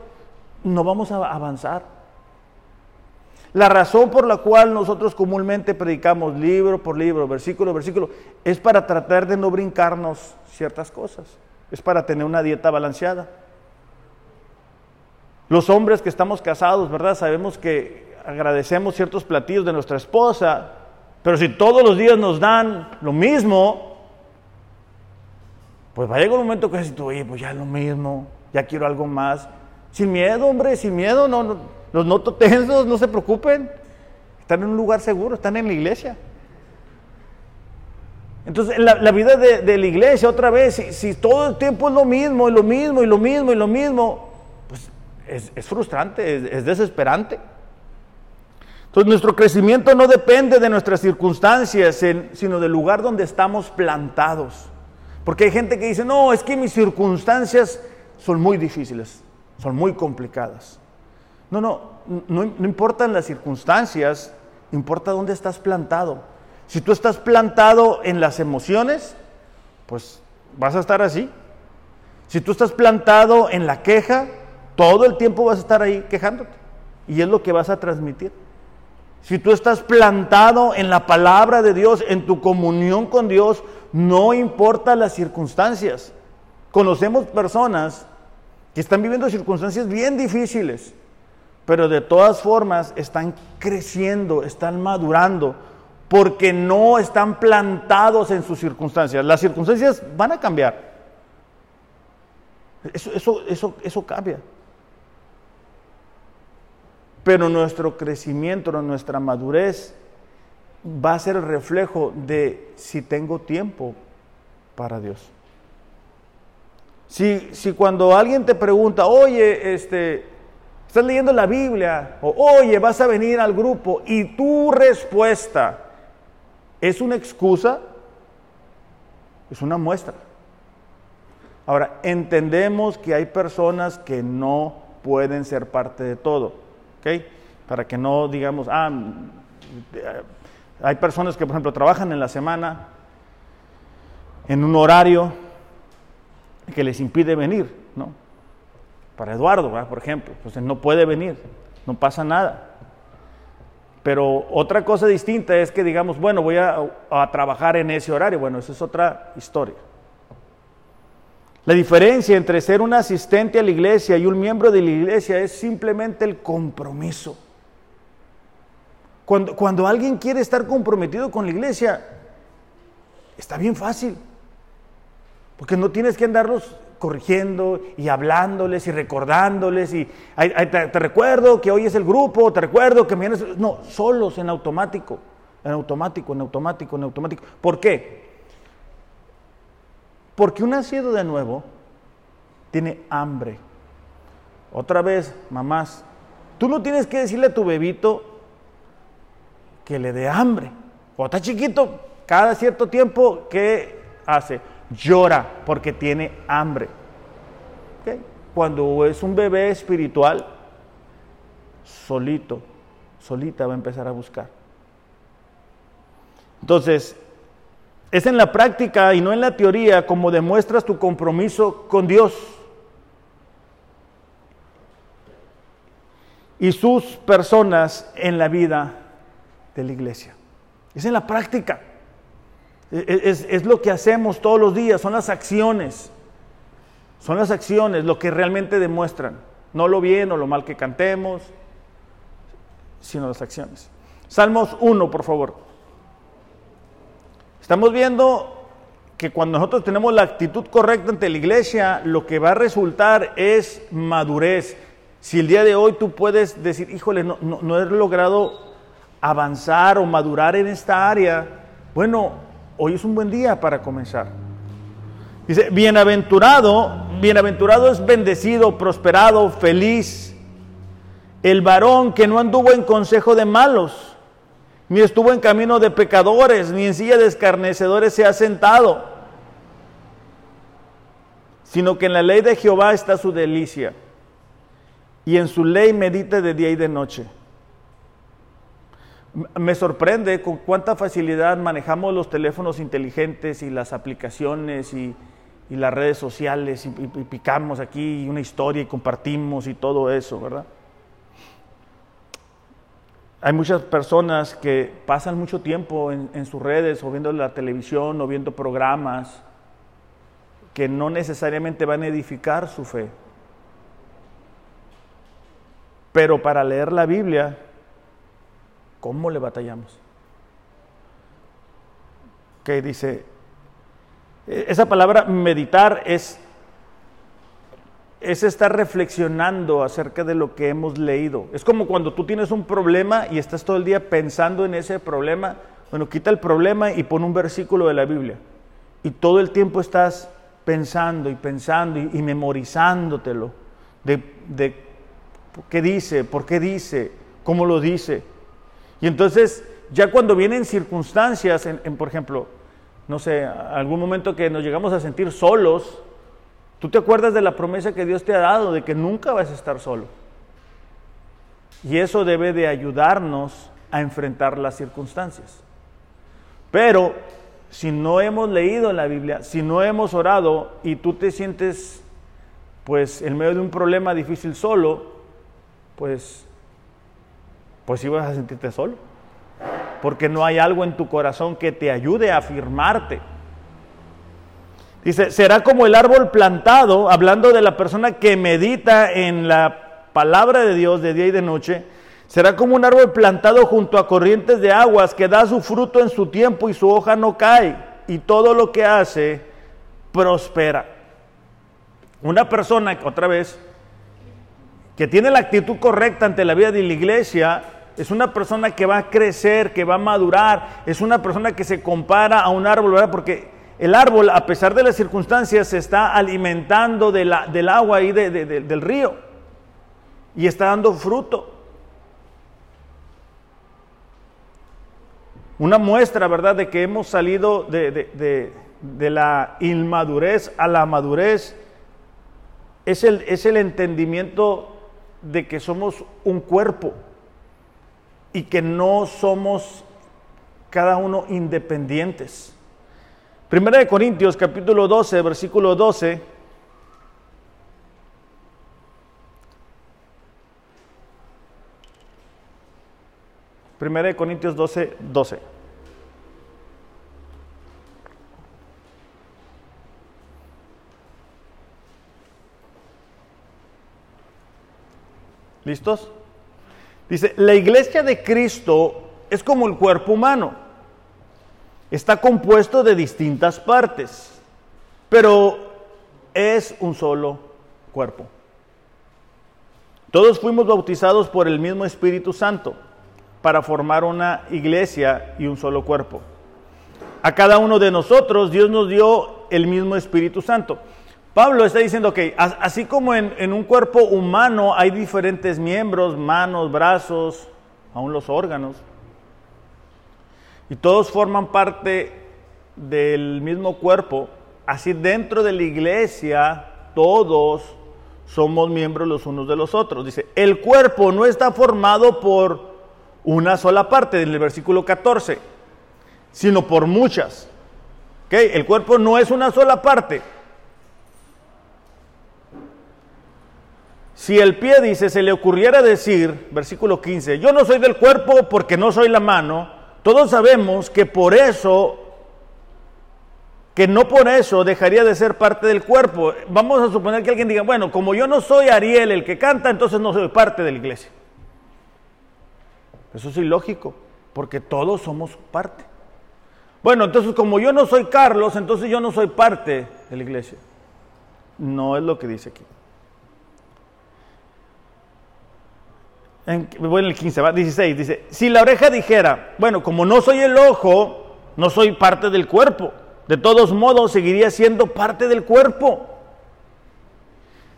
No vamos a avanzar. La razón por la cual nosotros comúnmente predicamos libro por libro, versículo por versículo, es para tratar de no brincarnos ciertas cosas. Es para tener una dieta balanceada. Los hombres que estamos casados, ¿verdad? Sabemos que agradecemos ciertos platillos de nuestra esposa, pero si todos los días nos dan lo mismo, pues va a llegar un momento que dices oye, pues ya es lo mismo, ya quiero algo más. Sin miedo, hombre, sin miedo, no, los noto tensos, no se preocupen. Están en un lugar seguro, están en la iglesia. Entonces, la, la vida de, la iglesia, otra vez, si, todo el tiempo es lo mismo, y lo mismo, y lo mismo, y lo mismo, es, frustrante, es, desesperante. Entonces nuestro crecimiento no depende de nuestras circunstancias, sino del lugar donde estamos plantados. Porque hay gente que dice, no, es que mis circunstancias son muy difíciles, son muy complicadas. No, no, no, no importan las circunstancias, importa dónde estás plantado. Si tú estás plantado en las emociones, pues vas a estar así. Si tú estás plantado en la queja, todo el tiempo vas a estar ahí quejándote. Y es lo que vas a transmitir. Si tú estás plantado en la palabra de Dios, en tu comunión con Dios, no importa las circunstancias. Conocemos personas que están viviendo circunstancias bien difíciles, pero de todas formas están creciendo, están madurando, porque no están plantados en sus circunstancias. Las circunstancias van a cambiar. Eso, eso, eso, cambia pero nuestro crecimiento, nuestra madurez va a ser el reflejo de si tengo tiempo para Dios. Si, si cuando alguien te pregunta, oye, este, estás leyendo la Biblia, o oye, vas a venir al grupo, y tu respuesta es una excusa, es una muestra. Ahora, entendemos que hay personas que no pueden ser parte de todo. Para que no digamos, ah, hay personas que, por ejemplo, trabajan en la semana en un horario que les impide venir, ¿no? Para Eduardo, por ejemplo, pues no puede venir, no pasa nada. Pero otra cosa distinta es que digamos, bueno, voy a, a, trabajar en ese horario. Bueno, esa es otra historia. La diferencia entre ser un asistente a la iglesia y un miembro de la iglesia es simplemente el compromiso. Cuando, cuando alguien quiere estar comprometido con la iglesia, está bien fácil. Porque no tienes que andarlos corrigiendo y hablándoles y recordándoles y te, recuerdo que hoy es el grupo, te recuerdo que mañana es... No, solos en automático, en automático, en automático, en automático. ¿Por qué? Porque un nacido de nuevo tiene hambre. Otra vez, mamás, tú no tienes que decirle a tu bebito que le dé hambre. Cuando está chiquito, cada cierto tiempo, ¿qué hace? Llora porque tiene hambre. Cuando es un bebé espiritual, solito, solita va a empezar a buscar. Entonces, es en la práctica y no en la teoría como demuestras tu compromiso con Dios y sus personas en la vida de la iglesia. Es en la práctica. E, e, es, es, lo que hacemos todos los días, son las acciones. Son las acciones lo que realmente demuestran no lo bien o lo mal que cantemos, sino las acciones. Salmos 1, por favor. Estamos viendo que cuando nosotros tenemos la actitud correcta ante la iglesia, lo que va a resultar es madurez. Si el día de hoy tú puedes decir, híjole, no, no, he logrado avanzar o madurar en esta área, bueno, hoy es un buen día para comenzar. Dice, bienaventurado, bienaventurado es bendecido, prosperado, feliz, el varón que no anduvo en consejo de malos ni estuvo en camino de pecadores, ni en silla de escarnecedores se ha sentado, sino que en la ley de Jehová está su delicia, y en su ley medita de día y de noche. Me sorprende con cuánta facilidad manejamos los teléfonos inteligentes y las aplicaciones y, las redes sociales y picamos aquí una historia y compartimos y todo eso, ¿verdad? Hay muchas personas que pasan mucho tiempo en, sus redes o viendo la televisión o viendo programas que no necesariamente van a edificar su fe. Pero para leer la Biblia, ¿cómo le batallamos? Que dice, e, esa palabra meditar es es estar reflexionando acerca de lo que hemos leído. Es como cuando tú tienes un problema y estás todo el día pensando en ese problema. Bueno, quita el problema y pon un versículo de la Biblia. Y todo el tiempo estás pensando y pensando y, memorizándotelo. De, qué dice, por qué dice, cómo lo dice. Y entonces, ya cuando vienen circunstancias, por ejemplo, no sé, algún momento que nos llegamos a sentir solos, Tú te acuerdas de la promesa que Dios te ha dado de que nunca vas a estar solo. Y eso debe de ayudarnos a enfrentar las circunstancias. Pero si no hemos leído la Biblia, si no hemos orado y tú te sientes pues en medio de un problema difícil solo, pues pues sí vas a sentirte solo. Porque no hay algo en tu corazón que te ayude a afirmarte Dice, será como el árbol plantado, hablando de la persona que medita en la palabra de Dios de día y de noche, será como un árbol plantado junto a corrientes de aguas que da su fruto en su tiempo y su hoja no cae, y todo lo que hace prospera. Una persona, otra vez, que tiene la actitud correcta ante la vida de la iglesia, es una persona que va a crecer, que va a madurar, es una persona que se compara a un árbol, ¿verdad? Porque el árbol, a pesar de las circunstancias, se está alimentando del agua y del río y está dando fruto. Una muestra, ¿verdad?, de que hemos salido de, la inmadurez a la madurez es el, es el entendimiento de que somos un cuerpo y que no somos cada uno independientes. Primera de Corintios capítulo 12, versículo 12. Primera de Corintios 12, 12. ¿Listos? Dice, la iglesia de Cristo es como el cuerpo humano está compuesto de distintas partes, pero es un solo cuerpo. Todos fuimos bautizados por el mismo Espíritu Santo para formar una iglesia y un solo cuerpo. A cada uno de nosotros Dios nos dio el mismo Espíritu Santo. Pablo está diciendo que así como en, en, un cuerpo humano hay diferentes miembros, manos, brazos, aún los órganos, y todos forman parte del mismo cuerpo, así dentro de la iglesia todos somos miembros los unos de los otros. Dice, el cuerpo no está formado por una sola parte, en el versículo 14, sino por muchas. ¿Okay? El cuerpo no es una sola parte. Si el pie dice, se le ocurriera decir, versículo 15, yo no soy del cuerpo porque no soy la mano, todos sabemos que por eso que no por eso dejaría de ser parte del cuerpo. Vamos a suponer que alguien diga, bueno, como yo no soy Ariel el que canta, entonces no soy parte de la iglesia. Eso es ilógico, porque todos somos parte. Bueno, entonces como yo no soy Carlos, entonces yo no soy parte de la iglesia. No es lo que dice aquí. En, voy en el 15, va, 16, dice, si la oreja dijera, bueno, como no soy el ojo, no soy parte del cuerpo de todos modos seguiría siendo parte del cuerpo.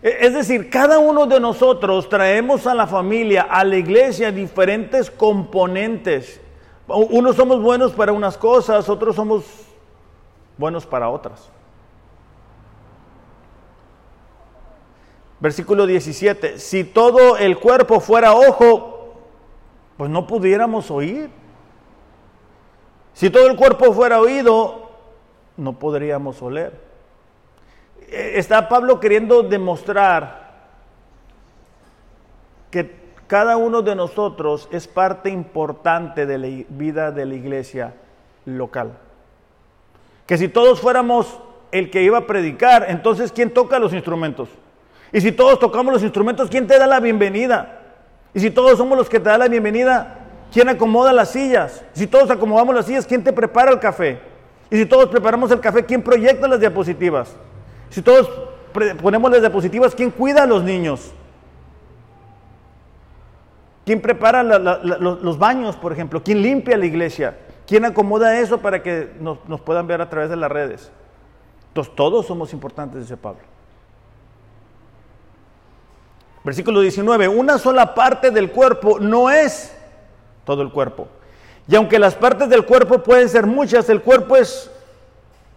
E, es decir, cada uno de nosotros traemos a la familia, a la iglesia, diferentes componentes. Unos somos buenos para unas cosas, otros somos buenos para otras. Versículo 17, si todo el cuerpo fuera ojo, pues no pudiéramos oír. Si todo el cuerpo fuera oído, no podríamos oler. Eh, está Pablo queriendo demostrar que cada uno de nosotros es parte importante de la vida de la iglesia local. Que si todos fuéramos el que iba a predicar, entonces ¿quién toca los instrumentos? Y si todos tocamos los instrumentos, ¿quién te da la bienvenida? Y si todos somos los que te da la bienvenida, ¿quién acomoda las sillas? Si todos acomodamos las sillas, ¿quién te prepara el café? Y si todos preparamos el café, ¿quién proyecta las diapositivas? Si todos ponemos las diapositivas, ¿quién cuida a los niños? ¿Quién prepara los, baños, por ejemplo? ¿Quién limpia la iglesia? ¿Quién acomoda eso para que nos, nos puedan ver a través de las redes? Entonces todos somos importantes, dice Pablo. Versículo 19, una sola parte del cuerpo no es todo el cuerpo. Y aunque las partes del cuerpo pueden ser muchas, el cuerpo es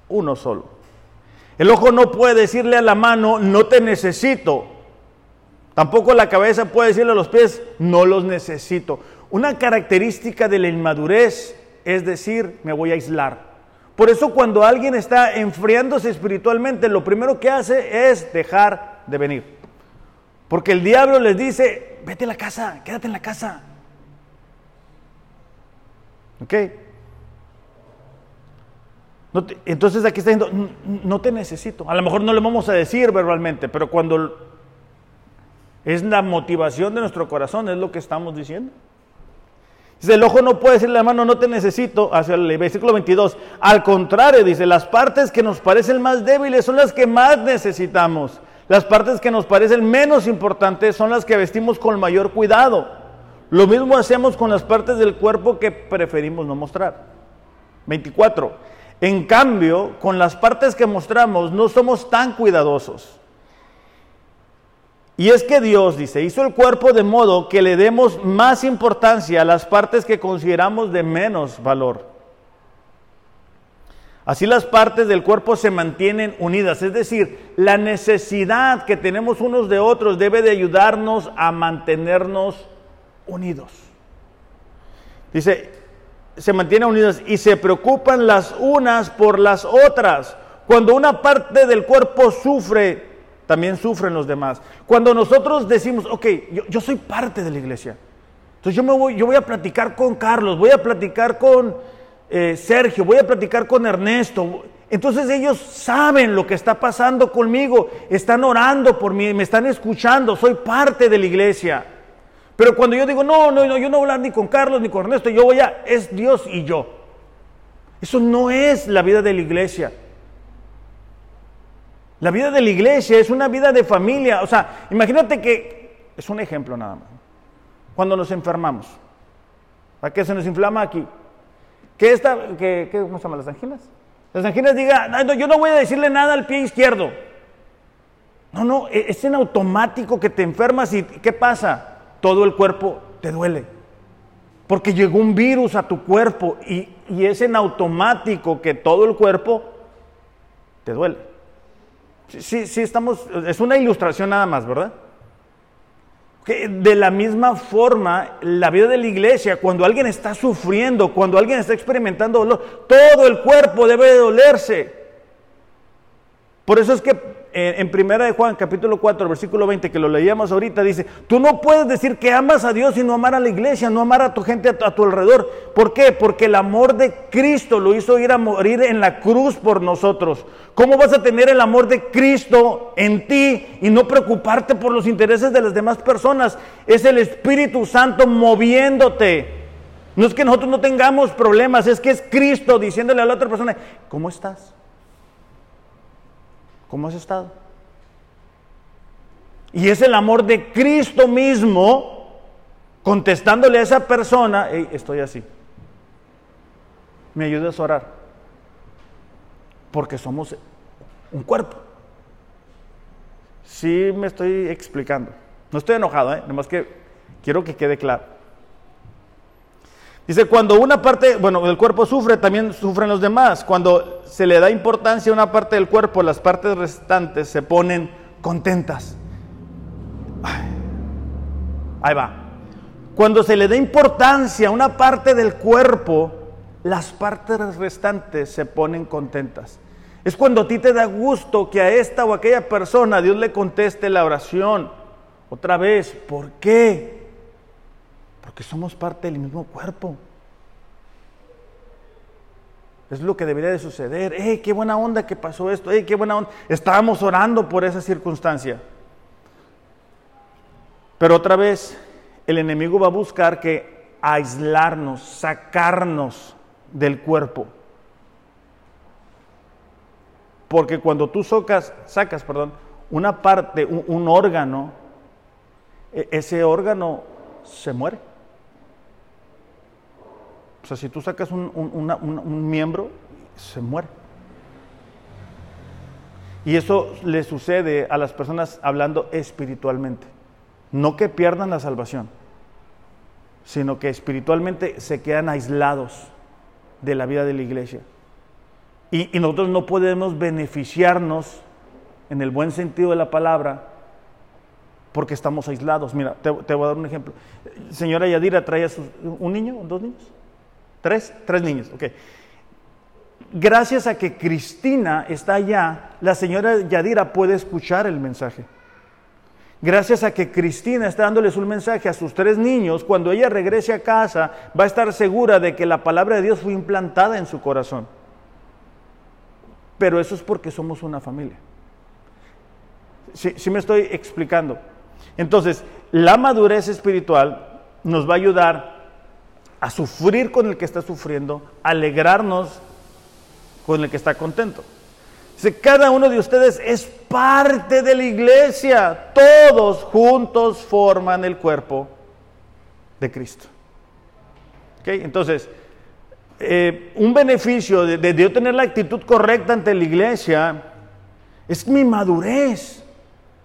uno solo. El ojo no puede decirle a la mano, no te necesito. Tampoco la cabeza puede decirle a los pies, no los necesito. Una característica de la inmadurez es decir, me voy a aislar. Por eso cuando alguien está enfriándose espiritualmente, lo primero que hace es dejar de venir. Porque el diablo les dice, vete a la casa, quédate en la casa, ¿Ok? entonces aquí está diciendo, no te necesito. A lo mejor no le vamos a decir verbalmente, pero cuando es la motivación de nuestro corazón, es lo que estamos diciendo. Dice, el ojo no puede decirle a la mano, no te necesito, hacia el versículo 22. Al contrario, dice, las partes que nos parecen más débiles son las que más necesitamos. Las partes que nos parecen menos importantes son las que vestimos con mayor cuidado. Lo mismo hacemos con las partes del cuerpo que preferimos no mostrar. 24. En cambio, con las partes que mostramos no somos tan cuidadosos. Y es que Dios, dice, hizo el cuerpo de modo que le demos más importancia a las partes que consideramos de menos valor. Así las partes del cuerpo se mantienen unidas, es decir, la necesidad que tenemos unos de otros debe de ayudarnos a mantenernos unidos. Dice, se mantienen unidos y se preocupan las unas por las otras. Cuando una parte del cuerpo sufre, también sufren los demás. Cuando nosotros decimos, ok, yo, soy parte de la iglesia, entonces yo, me voy, yo voy a platicar con Carlos, voy a platicar con eh, Sergio, voy a platicar con Ernesto. Entonces ellos saben lo que está pasando conmigo, están orando por mí, me están escuchando, soy parte de la iglesia. Pero cuando yo digo, no, no, no, yo no voy a hablar ni con Carlos ni con Ernesto, yo voy a, es Dios y yo. Eso no es la vida de la iglesia. La vida de la iglesia es una vida de familia. O sea, imagínate que, es un ejemplo nada más. Cuando nos enfermamos, ¿a qué se nos inflama aquí? ¿Qué está, qué, ¿Cómo se llama? ¿Las anginas? Las anginas digan, yo no voy a decirle nada al pie izquierdo. No, no, e, es en automático que te enfermas y ¿qué pasa? todo el cuerpo te duele. Porque llegó un virus a tu cuerpo y, es en automático que todo el cuerpo te duele. Sí, sí, estamos, es una ilustración nada más, ¿verdad? De la misma forma, la vida de la iglesia, cuando alguien está sufriendo, cuando alguien está experimentando dolor, todo el cuerpo debe de dolerse. Por eso es que en, Primera de Juan, capítulo 4, versículo 20, que lo leíamos ahorita, dice, tú no puedes decir que amas a Dios y no amar a la iglesia, no amar a tu gente a tu, alrededor. ¿Por qué? Porque el amor de Cristo lo hizo ir a morir en la cruz por nosotros. ¿Cómo vas a tener el amor de Cristo en ti y no preocuparte por los intereses de las demás personas? Es el Espíritu Santo moviéndote. No es que nosotros no tengamos problemas, es que es Cristo diciéndole a la otra persona, ¿cómo estás? ¿Cómo has estado? Y es el amor de Cristo mismo contestándole a esa persona, estoy así. Me ayudas a orar. Porque somos un cuerpo. Sí me estoy explicando. No estoy enojado, ¿eh? más que quiero que quede claro. Dice, cuando una parte, bueno, el cuerpo sufre, también sufren los demás. Cuando se le da importancia a una parte del cuerpo, las partes restantes se ponen contentas. Ahí va. Cuando se le da importancia a una parte del cuerpo, las partes restantes se ponen contentas. Es cuando a ti te da gusto que a esta o aquella persona Dios le conteste la oración. Otra vez, ¿por qué? Porque somos parte del mismo cuerpo. Es lo que debería de suceder. ¡Eh, qué buena onda que pasó esto! ¡Eh, qué buena onda! Estábamos orando por esa circunstancia. Pero otra vez, el enemigo va a buscar que aislarnos, sacarnos del cuerpo. Porque cuando tú sacas, una parte, un órgano, e, ese órgano se muere. O sea, si tú sacas un, miembro, se muere. Y eso le sucede a las personas hablando espiritualmente. No que pierdan la salvación, sino que espiritualmente se quedan aislados de la vida de la iglesia. Y, nosotros no podemos beneficiarnos en el buen sentido de la palabra porque estamos aislados. Mira, te, voy a dar un ejemplo. Señora Yadira trae un niño, dos niños. Tres, tres niños, ok. Gracias a que Cristina está allá, la señora Yadira puede escuchar el mensaje. Gracias a que Cristina está dándoles un mensaje a sus tres niños, cuando ella regrese a casa va a estar segura de que la palabra de Dios fue implantada en su corazón. Pero eso es porque somos una familia. Si me estoy explicando. Entonces, la madurez espiritual nos va a ayudar a sufrir con el que está sufriendo, alegrarnos con el que está contento. Dice, cada uno de ustedes es parte de la iglesia, todos juntos forman el cuerpo de Cristo. Entonces, eh, un beneficio de, de yo tener la actitud correcta ante la iglesia es mi madurez.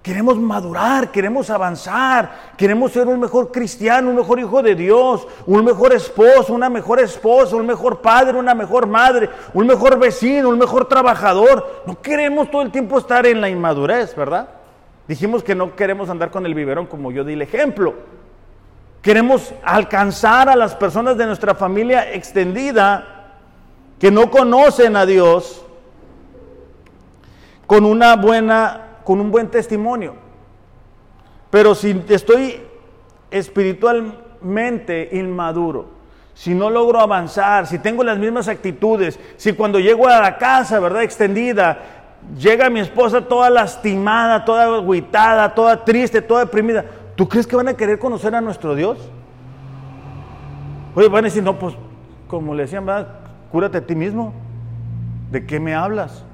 Queremos madurar, queremos avanzar, queremos ser un mejor cristiano, un mejor hijo de Dios, un mejor esposo, una mejor esposa, un mejor padre, una mejor madre, un mejor vecino, un mejor trabajador. No queremos todo el tiempo estar en la inmadurez, ¿verdad? Dijimos que no queremos andar con el biberón como yo di el ejemplo. Queremos alcanzar a las personas de nuestra familia extendida que no conocen a Dios con una buena con un buen testimonio. Pero si estoy espiritualmente inmaduro, si no logro avanzar, si tengo las mismas actitudes, si cuando llego a la casa, ¿verdad? Extendida, llega mi esposa toda lastimada, toda agüitada, toda triste, toda deprimida, ¿tú crees que van a querer conocer a nuestro Dios? Oye, van a decir, no, pues, como le decían, ¿verdad? Cúrate a ti mismo. ¿De qué me hablas?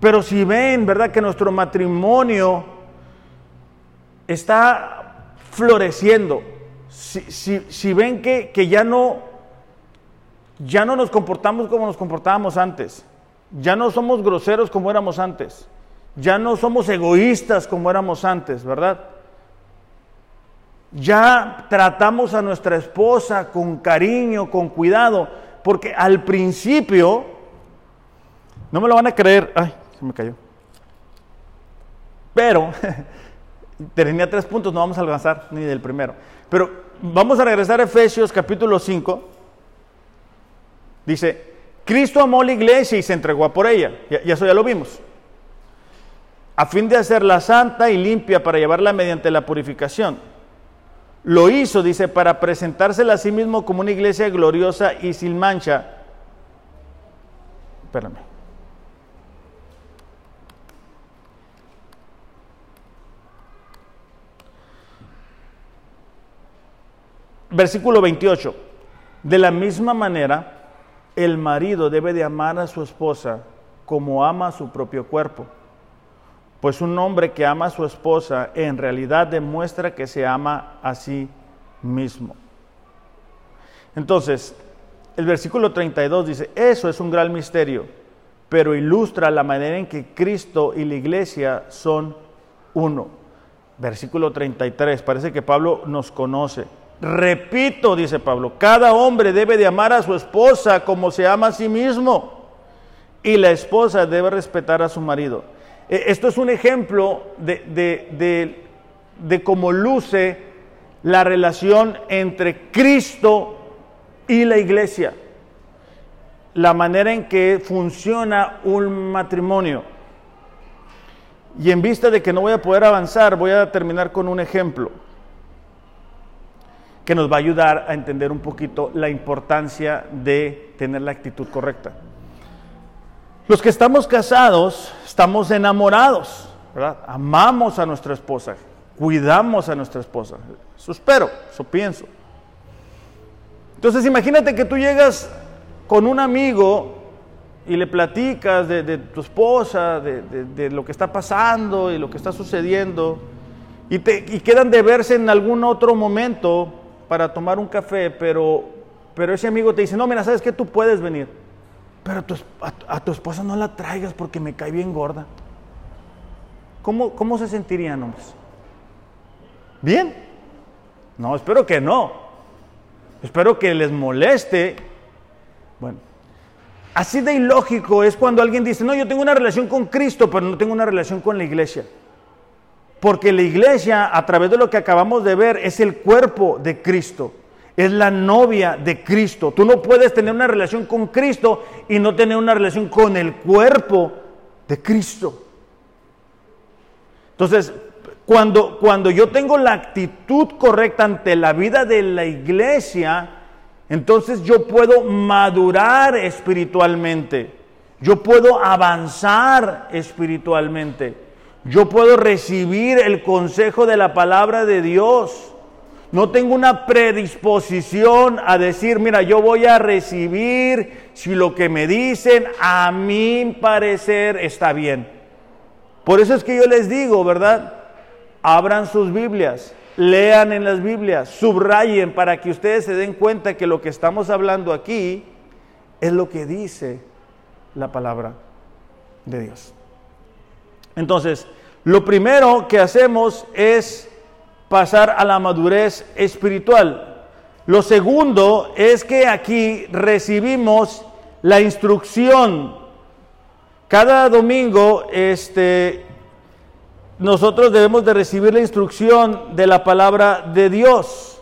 Pero si ven, ¿verdad? Que nuestro matrimonio está floreciendo, si, ven que, que, ya, no, ya no nos comportamos como nos comportábamos antes, ya no somos groseros como éramos antes, ya no somos egoístas como éramos antes, ¿verdad? Ya tratamos a nuestra esposa con cariño, con cuidado, porque al principio, no me lo van a creer, ay, se me cayó. Pero, tenía tres puntos, no vamos a alcanzar ni del primero. Pero vamos a regresar a Efesios capítulo 5. Dice, Cristo amó la iglesia y se entregó por ella. Y eso ya lo vimos. a fin de hacerla santa y limpia para llevarla mediante la purificación. Lo hizo, dice, para presentársela a sí mismo como una iglesia gloriosa y sin mancha. Espérame. Versículo 28. De la misma manera, el marido debe de amar a su esposa como ama a su propio cuerpo. Pues un hombre que ama a su esposa en realidad demuestra que se ama a sí mismo. Entonces, el versículo 32 dice, eso es un gran misterio, pero ilustra la manera en que Cristo y la iglesia son uno. Versículo 33, parece que Pablo nos conoce. Repito, dice Pablo, cada hombre debe de amar a su esposa como se ama a sí mismo y la esposa debe respetar a su marido. E, esto es un ejemplo de, de, cómo luce la relación entre Cristo y la iglesia, la manera en que funciona un matrimonio. Y en vista de que no voy a poder avanzar, voy a terminar con un ejemplo que nos va a ayudar a entender un poquito la importancia de tener la actitud correcta. Los que estamos casados, estamos enamorados, ¿verdad? Amamos a nuestra esposa, cuidamos a nuestra esposa. Eso espero, eso pienso. Entonces imagínate que tú llegas con un amigo y le platicas de, tu esposa, de, lo que está pasando y lo que está sucediendo, y, te, y quedan de verse en algún otro momento para tomar un café, pero, pero ese amigo te dice, no, mira, ¿sabes qué? Tú puedes venir, pero a, tu esposa no la traigas porque me cae bien gorda. ¿Cómo, cómo se sentirían, hombres? ¿Bien? No, espero que no. Espero que les moleste. Bueno, así de ilógico es cuando alguien dice, no, yo tengo una relación con Cristo, pero no tengo una relación con la iglesia. Porque la iglesia, a través de lo que acabamos de ver, es el cuerpo de Cristo. Es la novia de Cristo. Tú no puedes tener una relación con Cristo y no tener una relación con el cuerpo de Cristo. Entonces, cuando, cuando yo tengo la actitud correcta ante la vida de la iglesia, entonces yo puedo madurar espiritualmente. Yo puedo avanzar espiritualmente. Yo puedo recibir el consejo de la palabra de Dios. No tengo una predisposición a decir, mira, yo voy a recibir si lo que me dicen a mi parecer está bien. Por eso es que yo les digo, ¿verdad? Abran sus Biblias, lean en las Biblias, subrayen para que ustedes se den cuenta que lo que estamos hablando aquí es lo que dice la palabra de Dios. Entonces, lo primero que hacemos es pasar a la madurez espiritual. Lo segundo es que aquí recibimos la instrucción. Cada domingo este, nosotros debemos de recibir la instrucción de la palabra de Dios.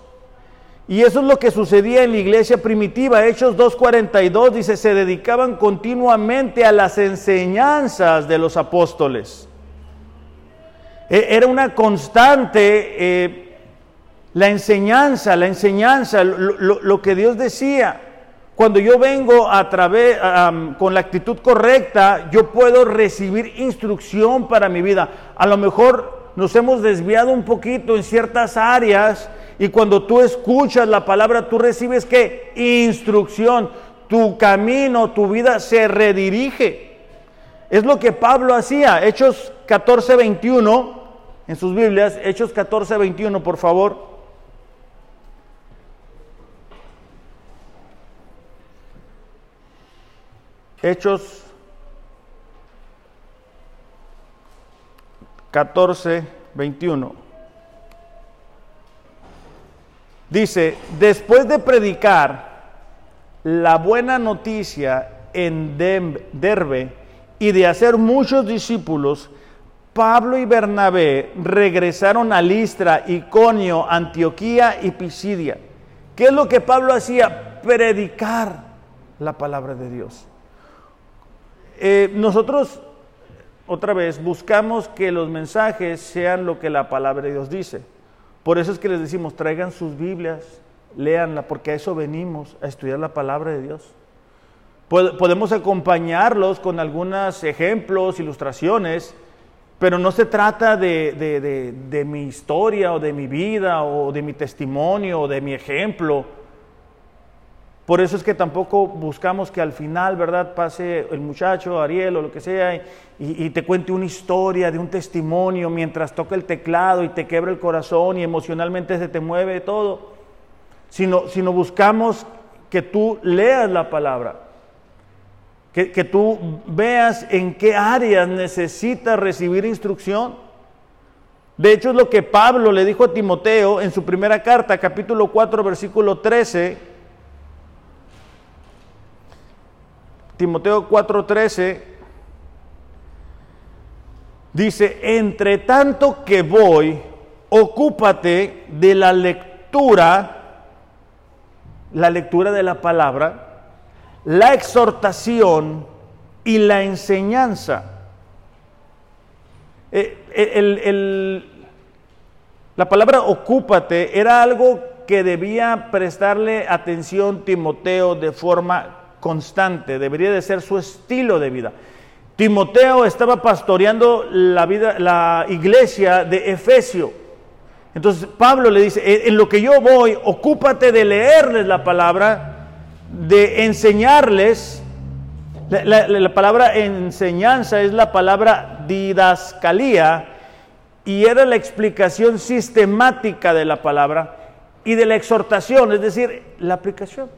Y eso es lo que sucedía en la iglesia primitiva. Hechos 2.42 dice, se dedicaban continuamente a las enseñanzas de los apóstoles. E, era una constante eh, la enseñanza, la enseñanza, lo, que Dios decía. Cuando yo vengo a través, con la actitud correcta, yo puedo recibir instrucción para mi vida. A lo mejor nos hemos desviado un poquito en ciertas áreas y cuando tú escuchas la palabra, tú recibes qué? Instrucción. Tu camino, tu vida se redirige. Es lo que Pablo hacía. Hechos 14, 21. En sus Biblias, Hechos 14, 21, por favor. Hechos 14, 21. Dice, después de predicar la buena noticia en Derbe y de hacer muchos discípulos, Pablo y Bernabé regresaron a Listra, Iconio, Antioquía y Pisidia. ¿Qué es lo que Pablo hacía? Predicar la palabra de Dios. Eh, nosotros otra vez, buscamos que los mensajes sean lo que la palabra de Dios dice. Por eso es que les decimos, traigan sus Biblias, léanla, porque a eso venimos, a estudiar la palabra de Dios. Podemos acompañarlos con algunos ejemplos, ilustraciones, pero no se trata de, mi historia o de mi vida o de mi testimonio o de mi ejemplo. Por eso es que tampoco buscamos que al final, ¿verdad?, pase el muchacho, Ariel o lo que sea, y, y, te cuente una historia de un testimonio mientras toca el teclado y te quebra el corazón y emocionalmente se te mueve todo. Sino, sino buscamos que tú leas la palabra, que, tú veas en qué áreas necesitas recibir instrucción. De hecho, es lo que Pablo le dijo a Timoteo en su primera carta, capítulo 4, versículo 13. Timoteo 4:13 dice, entre tanto que voy, ocúpate de la lectura, la lectura de la palabra, la exhortación y la enseñanza. Eh, eh, la palabra ocúpate era algo que debía prestarle atención Timoteo de forma constante, debería de ser su estilo de vida. Timoteo estaba pastoreando la, vida, la iglesia de Efesio. Entonces Pablo le dice, en lo que yo voy, ocúpate de leerles la palabra de enseñarles, la, palabra enseñanza es la palabra didascalía y era la explicación sistemática de la palabra y de la exhortación, es decir, la aplicación.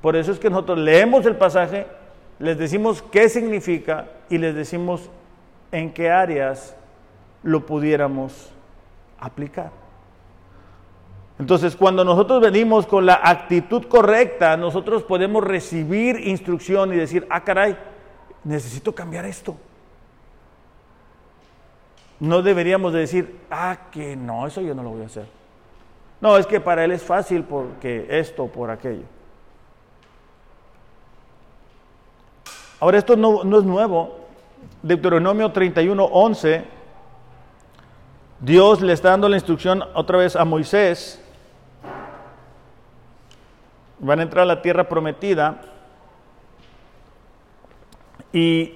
Por eso es que nosotros leemos el pasaje, les decimos qué significa y les decimos en qué áreas lo pudiéramos aplicar. Entonces, cuando nosotros venimos con la actitud correcta, nosotros podemos recibir instrucción y decir, ah, caray, necesito cambiar esto. No deberíamos de decir, ah, que no, eso yo no lo voy a hacer. No, es que para él es fácil porque esto, por aquello. Ahora, esto no, no es nuevo. Deuteronomio 31, 11, Dios le está dando la instrucción otra vez a Moisés van a entrar a la tierra prometida y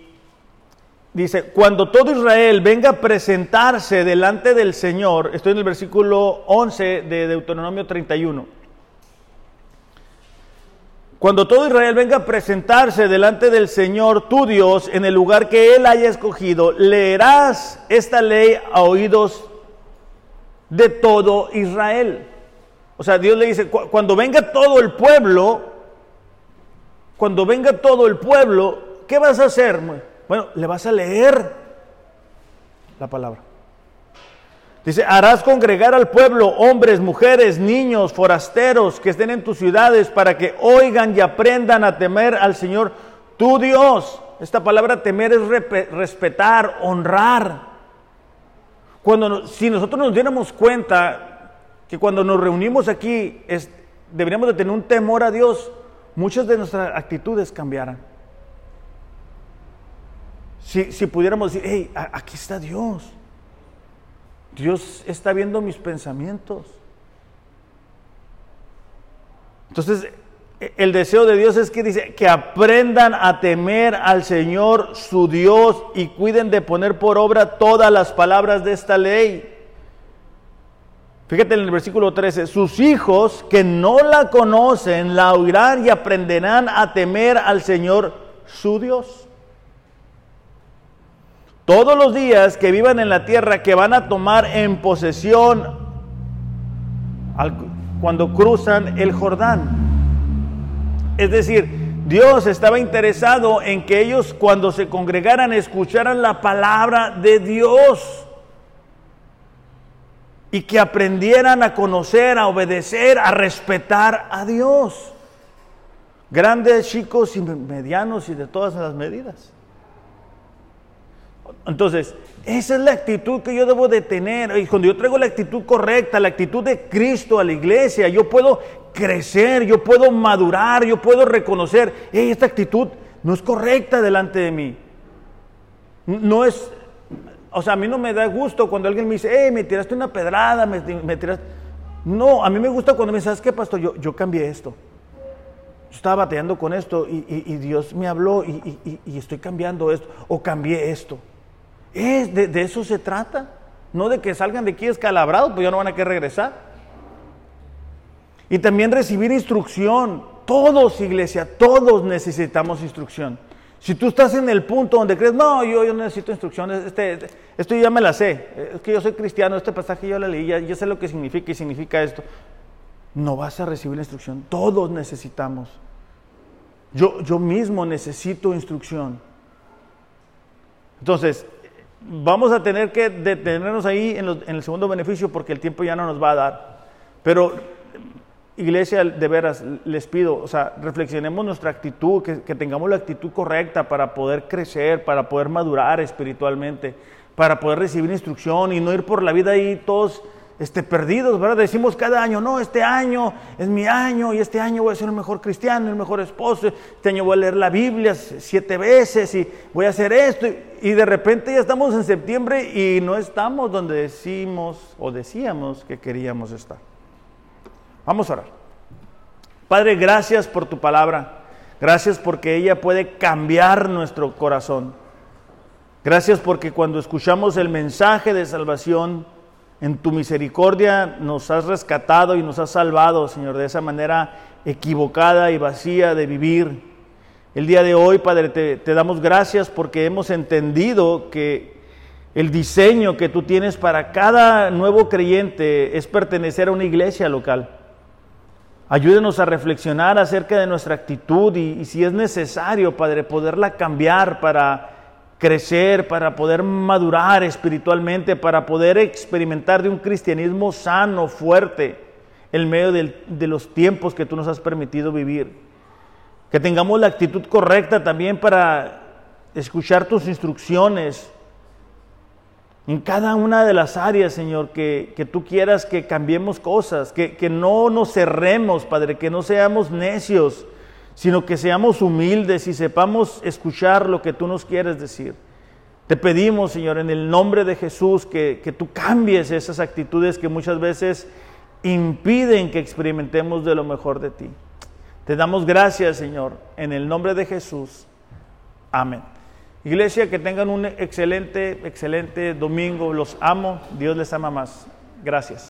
dice, cuando todo Israel venga a presentarse delante del Señor, estoy en el versículo 11 de Deuteronomio 31, cuando todo Israel venga a presentarse delante del Señor tu Dios en el lugar que Él haya escogido, leerás esta ley a oídos de todo Israel. O sea, Dios le dice, cuando venga todo el pueblo, cuando venga todo el pueblo, ¿qué vas a hacer? Bueno, le vas a leer la palabra. Dice, harás congregar al pueblo hombres, mujeres, niños, forasteros que estén en tus ciudades para que oigan y aprendan a temer al Señor tu Dios. Esta palabra temer es respetar, honrar. Cuando si nosotros nos diéramos cuenta que cuando nos reunimos aquí deberíamos de tener un temor a Dios, muchas de nuestras actitudes cambiarán. Si, si pudiéramos decir, hey, aquí está Dios. Dios está viendo mis pensamientos. Entonces, e, el deseo de Dios es que dice que aprendan a temer al Señor su Dios y cuiden de poner por obra todas las palabras de esta ley. Fíjate en el versículo 13, sus hijos que no la conocen la oirán y aprenderán a temer al Señor su Dios. Todos los días que vivan en la tierra que van a tomar en posesión cuando cruzan el Jordán. Es decir, Dios estaba interesado en que ellos cuando se congregaran escucharan la palabra de Dios y que aprendieran a conocer, a obedecer, a respetar a Dios. Grandes, chicos y medianos y de todas las medidas. Entonces, esa es la actitud que yo debo de tener. Y cuando yo traigo la actitud correcta, la actitud de Cristo a la iglesia, yo puedo crecer, yo puedo madurar, yo puedo reconocer, hey, esta actitud no es correcta delante de mí. No es, o sea, a mí no me da gusto cuando alguien me dice, hey, me tiraste una pedrada, me, tiraste... No, a mí me gusta cuando me dices, ¿sabes qué, pastor? Yo, yo cambié esto. Yo estaba bateando con esto y, Dios me habló y, estoy cambiando esto, o cambié esto. Es, de, eso se trata. No de que salgan de aquí escalabrados, pues ya no van a querer regresar. Y también recibir instrucción. Todos, iglesia, todos necesitamos instrucción. Si tú estás en el punto donde crees, no, yo, yo necesito instrucciones, este, esto ya me la sé, es que yo soy cristiano, este pasaje yo lo leí, ya, sé lo que significa y significa esto. No vas a recibir la instrucción, todos necesitamos. Yo, yo mismo necesito instrucción. Entonces, vamos a tener que detenernos ahí en, en el segundo beneficio porque el tiempo ya no nos va a dar. Pero Iglesia, de veras, les pido, o sea, reflexionemos nuestra actitud, que, tengamos la actitud correcta para poder crecer, para poder madurar espiritualmente, para poder recibir instrucción y no ir por la vida ahí todos este, perdidos, ¿verdad? Decimos cada año, no, este año es mi año y este año voy a ser el mejor cristiano, el mejor esposo, este año voy a leer la Biblia siete veces y voy a hacer esto. y de repente ya estamos en septiembre y no estamos donde decimos o decíamos que queríamos estar. Vamos a orar. Padre, gracias por tu palabra. Gracias porque ella puede cambiar nuestro corazón. Gracias porque cuando escuchamos el mensaje de salvación, en tu misericordia nos has rescatado y nos has salvado, Señor, de esa manera equivocada y vacía de vivir. El día de hoy, Padre, te, te damos gracias porque hemos entendido que el diseño que tú tienes para cada nuevo creyente es pertenecer a una iglesia local. Ayúdenos a reflexionar acerca de nuestra actitud y, si es necesario, Padre, poderla cambiar para crecer, para poder madurar espiritualmente, para poder experimentar de un cristianismo sano, fuerte, en medio de los tiempos que tú nos has permitido vivir. Que tengamos la actitud correcta también para escuchar tus instrucciones, en cada una de las áreas, Señor, que, tú quieras que cambiemos cosas, que, que no nos cerremos, Padre, que no seamos necios, sino que seamos humildes y sepamos escuchar lo que tú nos quieres decir. Te pedimos, Señor, en el nombre de Jesús, que, que, tú cambies esas actitudes que muchas veces impiden que experimentemos de lo mejor de ti. Te damos gracias, Señor, en el nombre de Jesús. Amén. Iglesia, que tengan un excelente, excelente domingo. Los amo. Dios les ama más. Gracias.